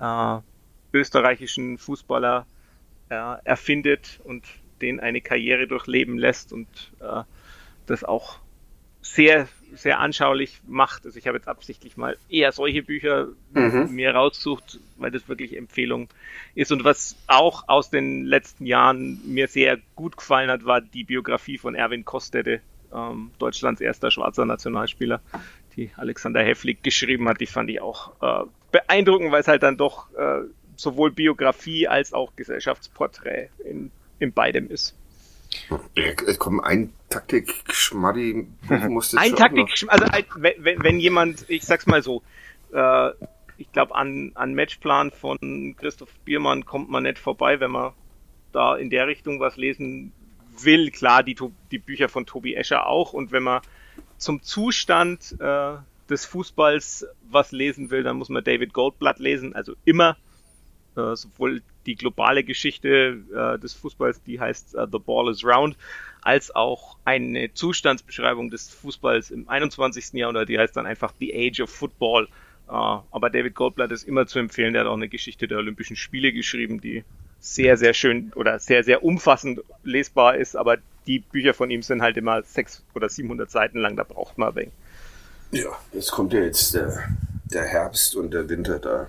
äh, österreichischen Fußballer äh, erfindet und den eine Karriere durchleben lässt und äh, das auch sehr, sehr anschaulich macht. Also ich habe jetzt absichtlich mal eher solche Bücher Mhm. mir raussucht, weil das wirklich Empfehlung ist. Und was auch aus den letzten Jahren mir sehr gut gefallen hat, war die Biografie von Erwin Kostede, ähm, Deutschlands erster schwarzer Nationalspieler, die Alexander Hefflik geschrieben hat. Die fand ich auch äh, beeindruckend, weil es halt dann doch äh, sowohl Biografie als auch Gesellschaftsporträt in, in beidem ist. Ja, komm, ein Taktik-Schmaddi [LAUGHS] musste Ein Taktik, also ein, wenn, wenn, wenn jemand, ich sag's mal so, äh, ich glaube an, an Matchplan von Christoph Biermann kommt man nicht vorbei, wenn man da in der Richtung was lesen will. Klar, die, die Bücher von Tobi Escher auch. Und wenn man zum Zustand äh, des Fußballs was lesen will, dann muss man David Goldblatt lesen. Also immer äh, sowohl die globale Geschichte äh, des Fußballs, die heißt uh, The Ball is Round, als auch eine Zustandsbeschreibung des Fußballs im 21. Jahrhundert, die heißt dann einfach The Age of Football. Uh, aber David Goldblatt ist immer zu empfehlen, der hat auch eine Geschichte der Olympischen Spiele geschrieben, die sehr, sehr schön oder sehr, sehr umfassend lesbar ist, aber die Bücher von ihm sind halt immer sechs oder 700 Seiten lang, da braucht man wegen. Ja, jetzt kommt ja jetzt der, der Herbst und der Winter, da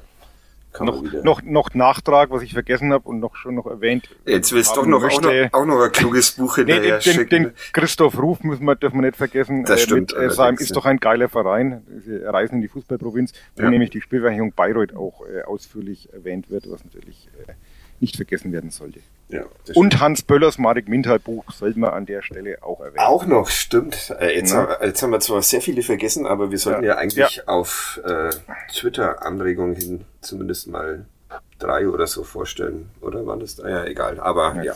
noch, noch, noch Nachtrag, was ich vergessen habe und noch schon noch erwähnt. Jetzt willst du doch noch, auch, noch, auch noch ein kluges Buch hinterher nee, den, den, den Christoph Ruf müssen wir, dürfen wir nicht vergessen. Das stimmt. Äh, mit, äh, ist doch ein geiler Verein. Sie reisen in die Fußballprovinz, wo ja. nämlich die Spielvereinigung Bayreuth auch äh, ausführlich erwähnt wird, was natürlich äh, nicht vergessen werden sollte. Ja, und Hans Böllers Marek Mintal Buch sollten wir an der Stelle auch erwähnen. Auch noch, stimmt. Äh, jetzt, ja. haben, jetzt, haben, wir zwar sehr viele vergessen, aber wir sollten ja, ja eigentlich ja. auf äh, Twitter Anregungen hin zumindest mal drei oder so vorstellen. Oder waren das? Ah, ja, egal. Aber ja.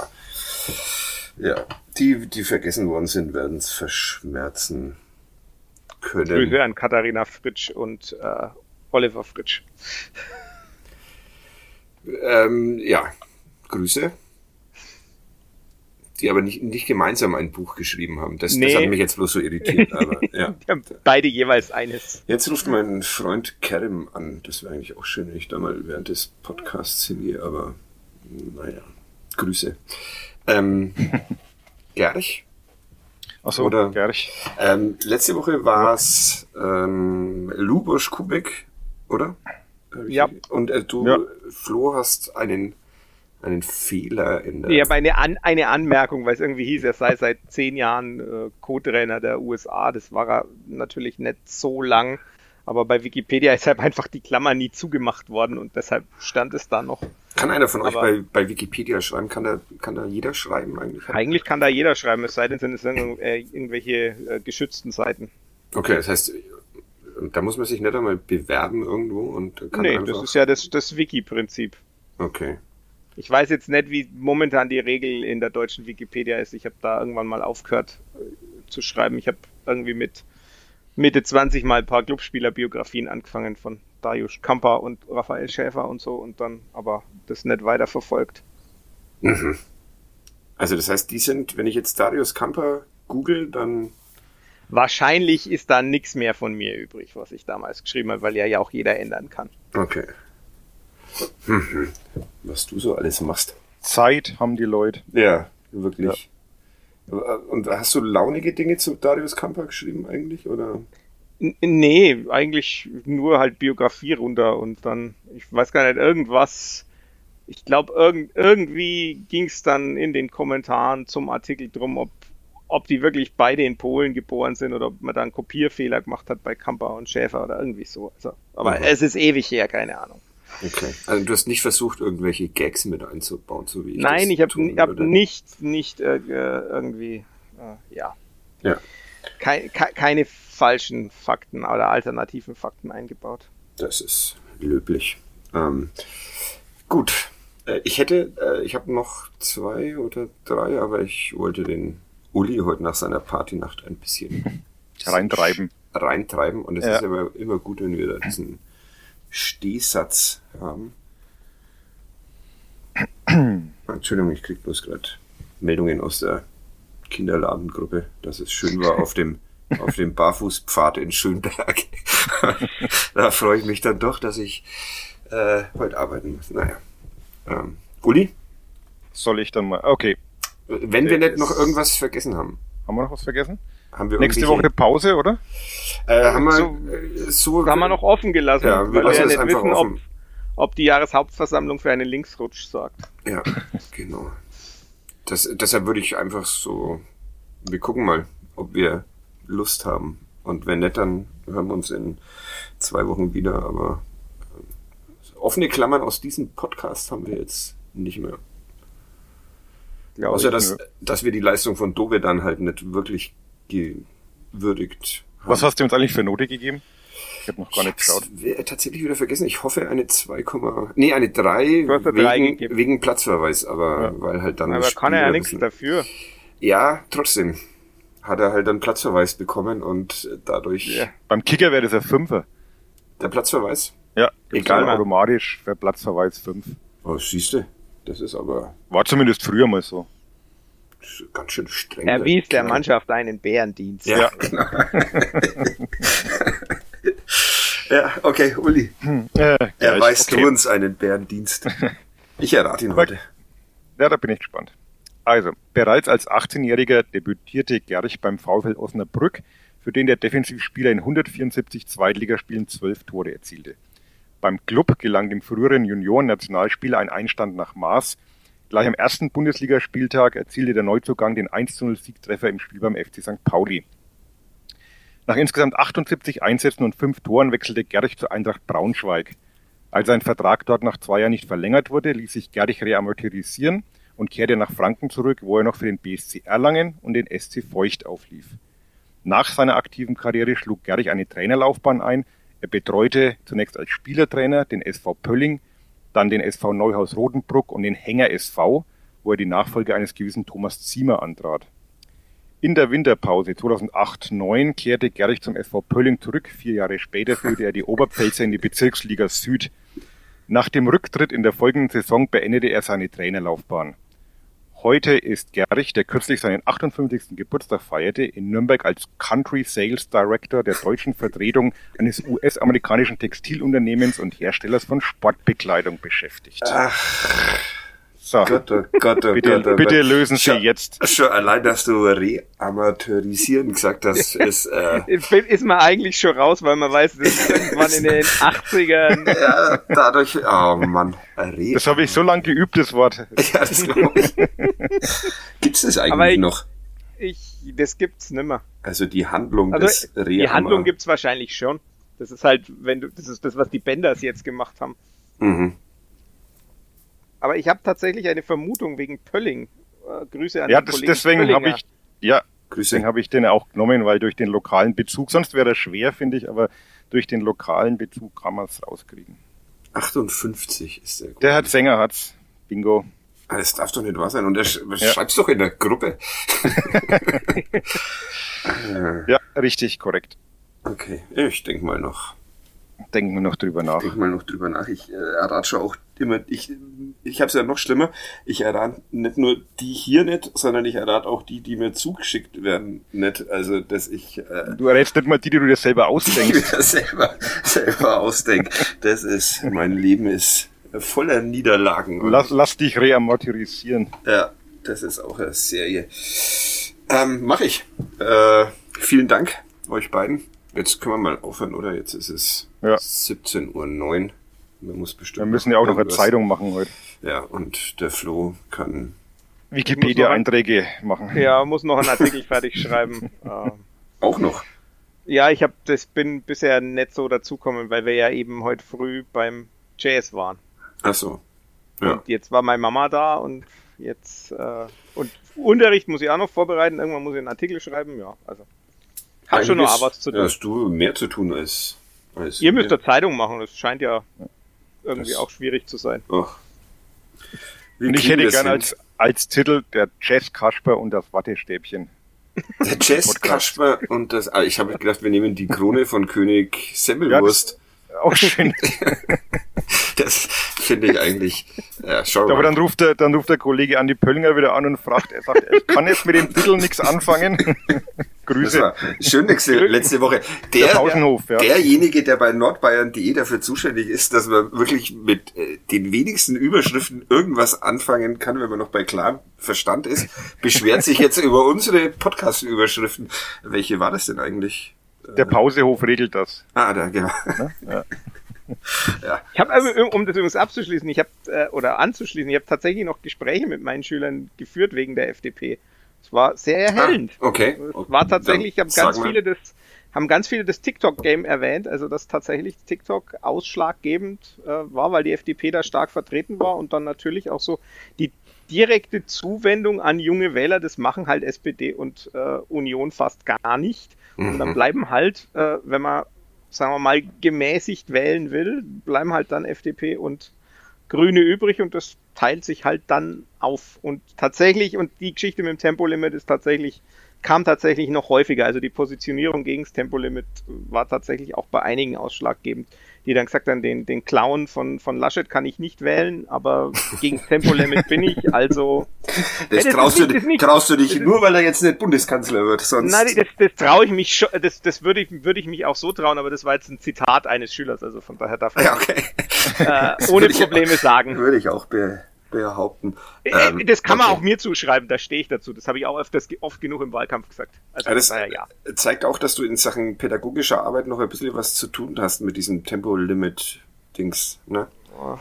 Ja, die, die vergessen worden sind, werden es verschmerzen können. Grüße an Katharina Fritsch und äh, Oliver Fritsch. Ähm, ja, Grüße. Die aber nicht, nicht gemeinsam ein Buch geschrieben haben. Das, nee. das hat mich jetzt bloß so irritiert. Aber, [LAUGHS] ja. Die haben beide jeweils eines. Jetzt ruft mein Freund Kerem an. Das wäre eigentlich auch schön, wenn ich da mal während des Podcasts hingehe, aber naja, Grüße. Ähm, Gerch? Achso, Oder, Gerch. Ähm, letzte Woche war es ähm, Lubosch Kubek, oder? Ja. Und äh, du, ja. Flo, hast einen, einen Fehler in der. Ja, aber eine, An eine Anmerkung, weil es irgendwie hieß, er sei seit zehn Jahren äh, Co-Trainer der USA. Das war er natürlich nicht so lang. Aber bei Wikipedia ist halt einfach die Klammer nie zugemacht worden und deshalb stand es da noch. Kann einer von aber euch bei, bei Wikipedia schreiben? Kann da, kann da jeder schreiben eigentlich? Eigentlich kann da jeder schreiben, es sei denn, sind es irgendwelche äh, geschützten Seiten. Okay, das heißt, da muss man sich nicht einmal bewerben irgendwo und kann Nee, das ist ja das, das Wiki-Prinzip. Okay. Ich weiß jetzt nicht, wie momentan die Regel in der deutschen Wikipedia ist. Ich habe da irgendwann mal aufgehört äh, zu schreiben. Ich habe irgendwie mit Mitte 20 mal ein paar Clubspieler-Biografien angefangen von Darius Kamper und Raphael Schäfer und so und dann aber das nicht weiter verfolgt. Mhm. Also das heißt, die sind, wenn ich jetzt Darius Kamper google, dann Wahrscheinlich ist da nichts mehr von mir übrig, was ich damals geschrieben habe, weil ja ja auch jeder ändern kann. Okay. Hm, was du so alles machst. Zeit haben die Leute. Ja, wirklich. Ja. Und hast du launige Dinge zu Darius Kamper geschrieben eigentlich, oder? nee, eigentlich nur halt Biografie runter und dann, ich weiß gar nicht, irgendwas, ich glaube, irgend, irgendwie ging es dann in den Kommentaren zum Artikel drum, ob ob die wirklich beide in Polen geboren sind oder ob man da einen Kopierfehler gemacht hat bei Kamper und Schäfer oder irgendwie so. Also, aber mhm. es ist ewig her, keine Ahnung. Okay. Also du hast nicht versucht, irgendwelche Gags mit einzubauen, so wie ich Nein, ich habe hab nicht, nicht äh, irgendwie, äh, ja. Ja. Kein, ke keine falschen Fakten oder alternativen Fakten eingebaut. Das ist löblich. Ähm, gut. Äh, ich hätte, äh, ich habe noch zwei oder drei, aber ich wollte den Uli heute nach seiner Partynacht ein bisschen [LAUGHS] reintreiben. Reintreiben. Und es ja. ist aber immer gut, wenn wir da diesen Stehsatz haben. [CLEARS THROAT] Entschuldigung, ich krieg bloß gerade Meldungen aus der Kinderladengruppe, dass es schön war auf dem [LAUGHS] auf dem Barfußpfad in Schönberg. [LAUGHS] da freue ich mich dann doch, dass ich äh, heute arbeiten muss. Naja. Ähm, Uli? Soll ich dann mal? Okay. Wenn wir nicht noch irgendwas vergessen haben. Haben wir noch was vergessen? Haben wir Nächste Woche Pause, oder? Äh, haben wir so, so haben wir noch offen gelassen, ja, wir weil wir ja nicht wissen, ob, ob die Jahreshauptversammlung für einen Linksrutsch sorgt. Ja, genau. Das, deshalb würde ich einfach so, wir gucken mal, ob wir Lust haben. Und wenn nicht, dann hören wir uns in zwei Wochen wieder. Aber äh, offene Klammern aus diesem Podcast haben wir jetzt nicht mehr. Ja, Außer, dass, dass wir die Leistung von Dove dann halt nicht wirklich gewürdigt haben. Was hast du uns eigentlich für Note gegeben? Ich habe noch gar nicht geschaut. Tatsächlich wieder vergessen. Ich hoffe eine 2, nee, eine 3 wegen, wegen Platzverweis, aber ja. weil halt dann. Aber kann er ja nichts dafür. Ja, trotzdem hat er halt dann Platzverweis bekommen und dadurch. Ja. Beim Kicker wäre das ein Fünfer. Der Platzverweis? Ja, egal. Automatisch für Platzverweis 5. Oh, siehste. Das ist aber War zumindest früher mal so. ganz schön streng. Erwies der Kerl. Mannschaft einen Bärendienst. Ja, genau. ja, okay, Uli. Äh, Er gleich. weist okay. uns einen Bärendienst. Ich errate ihn heute. Ja, da bin ich gespannt. Also, bereits als 18-Jähriger debütierte Gerch beim VfL Osnabrück, für den der Defensivspieler in 174 Zweitligaspielen 12 Tore erzielte. Beim Club gelang dem früheren Junioren-Nationalspieler ein Einstand nach Maß. Gleich am ersten Bundesligaspieltag erzielte der Neuzugang den 1-0-Siegtreffer im Spiel beim FC St. Pauli. Nach insgesamt 78 Einsätzen und fünf Toren wechselte Gerch zur Eintracht Braunschweig. Als sein Vertrag dort nach zwei Jahren nicht verlängert wurde, ließ sich Gerich reamortisieren und kehrte nach Franken zurück, wo er noch für den BSC Erlangen und den SC Feucht auflief. Nach seiner aktiven Karriere schlug Gerich eine Trainerlaufbahn ein. Er betreute zunächst als Spielertrainer den SV Pölling, dann den SV Neuhaus Rodenbruck und den Hänger SV, wo er die Nachfolge eines gewissen Thomas Ziemer antrat. In der Winterpause 2008-9 kehrte Gerich zum SV Pölling zurück. Vier Jahre später führte er die Oberpfälzer in die Bezirksliga Süd. Nach dem Rücktritt in der folgenden Saison beendete er seine Trainerlaufbahn. Heute ist Gerich, der kürzlich seinen 58. Geburtstag feierte, in Nürnberg als Country Sales Director der deutschen Vertretung eines US-amerikanischen Textilunternehmens und Herstellers von Sportbekleidung beschäftigt. So, Gott, oh Gott, oh bitte, Gott, oh bitte Gott. lösen Sie Schon- jetzt. Schon allein, dass du reamateurisieren gesagt hast, [LAUGHS] ist, äh, Ist man eigentlich schon raus, weil man weiß, das ist irgendwann in den [LAUGHS] 80ern. ja, dadurch, oh Mann, Re Das habe ich so lange geübt, das Wort. [LAUGHS] ja, das glaube ich. Gibt's das eigentlich Aber ich- noch? Ich, das gibt's nimmer. Also die Handlung Also des die Reama- Handlung gibt's wahrscheinlich schon. Das ist halt, wenn du, das ist das, was die Benders jetzt gemacht haben. Mhm. Aber ich habe tatsächlich eine Vermutung wegen Pölling. Äh, Grüße an Ja, den das, Kollegen deswegen habe ich, ja, deswegen habe ich den auch genommen, weil durch den lokalen Bezug, sonst wäre er schwer, finde ich, aber durch den lokalen Bezug kann man es rauskriegen. 58 ist der. Der hat Sänger hat's. Bingo. Ah, Das darf doch nicht wahr sein. Und er sch Ja. schreibt's doch in der Gruppe. [LAUGHS] Ja, richtig, korrekt. Okay, ich denk mal noch. Denken wir noch drüber nach. Denk mal noch drüber nach. Ich äh, errate schon auch immer, ich, ich habe es ja noch schlimmer. Ich errate nicht nur die hier nicht, sondern ich errate auch die, die mir zugeschickt werden, nicht. Also, dass ich äh, Du errätst nicht mal die, die du dir selber ich ausdenkst. [LAUGHS] mir selber, selber ausdenke. Das ist, mein Leben ist voller Niederlagen. Lass, lass dich reamortisieren. Ja, das ist auch eine Serie. Ähm, mach ich. Äh, vielen Dank euch beiden. Jetzt können wir mal aufhören, oder? Jetzt ist es Ja. 17.09 Uhr. Man muss bestimmt. Wir müssen ja auch noch eine Zeitung machen heute. Ja, und der Flo kann. Wikipedia-Einträge machen. Ja, muss noch einen Artikel fertig schreiben. [LAUGHS] Ähm, Auch noch. ja, ich hab, das bin bisher nicht so dazukommen, weil wir ja eben heute früh beim Jazz waren. Ach so. Ja. Und jetzt war meine Mama da und jetzt äh, und Unterricht muss ich auch noch vorbereiten. Irgendwann muss ich einen Artikel schreiben. Ja, also hab schon noch Eigentlich was zu tun. Hast du mehr zu tun als. Als Ihr müsst eine Zeitung machen. Das scheint ja irgendwie Das- auch schwierig zu sein. Ach. Wie Und ich hätte gern hin? als, als Titel der Jazz Kasper und das Wattestäbchen. [LAUGHS] Der Jazz Kasper und das. Ah, ich habe gedacht, wir nehmen die Krone von König Semmelwurst. Auch [LAUGHS] schön. das finde ich eigentlich. Ja, schau Aber mal. dann ruft, der, dann ruft der Kollege Andi Pöllinger wieder an und fragt, er sagt, ich kann jetzt mit dem Titel nichts anfangen. [LAUGHS] Grüße. schön letzte, Woche. Der Der, Pausenhof, ja. derjenige, der bei nordbayern.de dafür zuständig ist, dass man wirklich mit äh, den wenigsten Überschriften irgendwas anfangen kann, wenn man noch bei klarem Verstand ist, beschwert sich jetzt über unsere Podcast-Überschriften. Welche war das denn eigentlich? Der Pausehof regelt das. Ah, da, genau. Ich habe also, um das übrigens abzuschließen, ich habe äh, oder anzuschließen, ich habe tatsächlich noch Gespräche mit meinen Schülern geführt wegen der FDP. Es war sehr erhellend. Ah, okay. Es war tatsächlich, haben ganz viele das, haben ganz viele das TikTok-Game erwähnt, also dass tatsächlich TikTok ausschlaggebend äh, war, weil die FDP da stark vertreten war und dann natürlich auch so die direkte Zuwendung an junge Wähler, das machen halt SPD und äh, Union fast gar nicht. Und dann Mhm. bleiben halt, äh, wenn man, sagen wir mal, gemäßigt wählen will, bleiben halt dann FDP und Grüne übrig und das teilt sich halt dann auf. Und tatsächlich, und die Geschichte mit dem Tempolimit ist tatsächlich kam tatsächlich noch häufiger. Also die Positionierung gegen das Tempolimit war tatsächlich auch bei einigen ausschlaggebend, die dann gesagt haben, den, den Clown von, von Laschet kann ich nicht wählen, aber [LAUGHS] gegen Tempolimit bin ich, also. Das, das traust, du, nicht- das nicht- traust du dich nur, weil er jetzt nicht Bundeskanzler wird, sonst. Nein, das, das traue ich mich schon, das, das würde ich, würde ich mich auch so trauen, aber das war jetzt ein Zitat eines Schülers, also von daher darf ich ja, okay. Äh, ohne Probleme sagen. Würde ich auch be behaupten. Äh, Ähm, das kann man okay. auch mir zuschreiben, da stehe ich dazu. Das habe ich auch öfters, oft genug im Wahlkampf gesagt. Also, Ja, das naja, ja. zeigt auch, dass du in Sachen pädagogischer Arbeit noch ein bisschen was zu tun hast mit diesem Tempolimit-Dings, ne? Oh.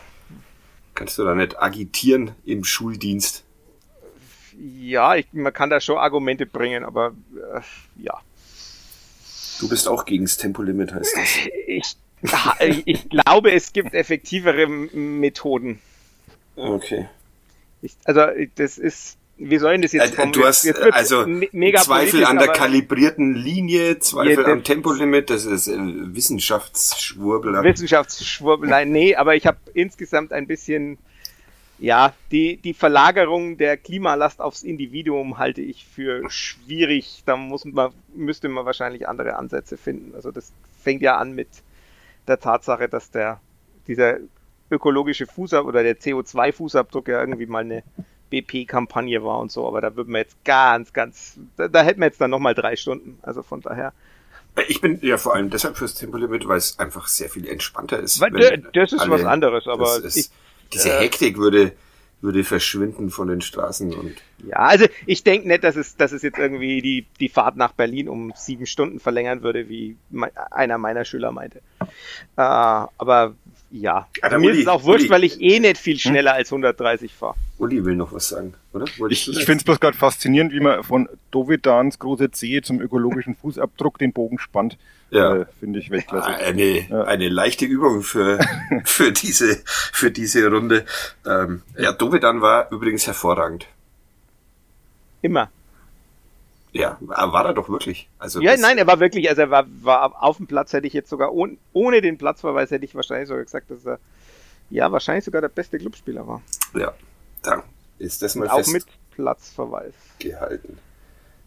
Kannst du da nicht agitieren im Schuldienst? Ja, ich, man kann da schon Argumente bringen, aber äh, ja. Du bist auch gegen das Tempolimit, heißt das. Ich, [LAUGHS] ich glaube, es gibt effektivere Methoden. Okay. Ich, also, das ist, wie soll ich das jetzt Äh, du hast äh, also Zweifel an der kalibrierten Linie, Zweifel am Tempolimit, das ist äh, Wissenschaftsschwurbler. Wissenschaftsschwurbelei, [LAUGHS] nee, aber ich habe insgesamt ein bisschen, ja, die, die Verlagerung der Klimalast aufs Individuum halte ich für schwierig. Da muss man, müsste man wahrscheinlich andere Ansätze finden. Also das fängt ja an mit der Tatsache, dass der, dieser ökologische Fußabdruck oder der CO2-Fußabdruck ja irgendwie mal eine BP-Kampagne war und so, aber da würden wir jetzt ganz, ganz, da, da hätten wir jetzt dann nochmal drei Stunden. Also von daher. Ich bin ja vor allem deshalb fürs Tempolimit, weil es einfach sehr viel entspannter ist. Weil das ist alle- was anderes, aber ist, ich- diese äh, Hektik würde, würde verschwinden von den Straßen und Ja, also ich denke nicht, dass es, dass es jetzt irgendwie die, die Fahrt nach Berlin um sieben Stunden verlängern würde, wie einer meiner Schüler meinte. Äh, aber ja, Ja, der mir Uli- ist es auch wurscht, Uli- weil ich eh nicht viel schneller als 130 fahre. Uli will noch was sagen, oder? Wolltest Ich, ich finde es bloß gerade faszinierend, wie man von Dovedans große Zehe zum ökologischen Fußabdruck den Bogen spannt. Ja. Äh, finde ich Weltklasse. Eine, eine leichte Übung für, [LAUGHS] für diese, für diese Runde. Ähm, ja, Dovedan war übrigens hervorragend. Immer. Ja, war er doch wirklich. Also Ja, nein, er war wirklich, also er war, war auf dem Platz, hätte ich jetzt sogar ohne, ohne den Platzverweis hätte ich wahrscheinlich sogar gesagt, dass er ja wahrscheinlich sogar der beste Clubspieler war. Ja, da ist das mal Auch mit. Platzverweis.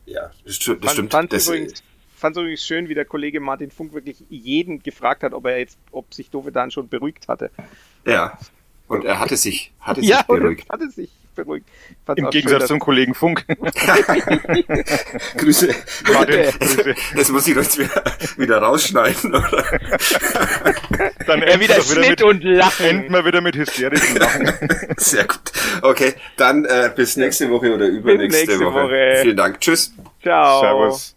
Ja, das stimmt. Das Fand, stimmt. fand's Das, übrigens, fand's übrigens schön, wie der Kollege Martin Funk wirklich jeden gefragt hat, ob er jetzt, ob sich Dovedan schon beruhigt hatte. ja. Und er hatte sich, hatte [LAUGHS] sich Ja, und beruhigt. hatte sich beruhigt. Fand's Im Gegensatz schön, zum Kollegen Funk. [LAUGHS] Grüße. Martin, Grüße. Das muss ich doch jetzt wieder, wieder rausschneiden, oder? Dann er enden wieder Schnitt mit, und Lachen. enden wir wieder mit hysterischen Lachen. [LAUGHS] Sehr gut. Okay, dann äh, bis nächste Woche oder übernächste nächste Woche. Woche. Vielen Dank. Tschüss. Ciao. Servus.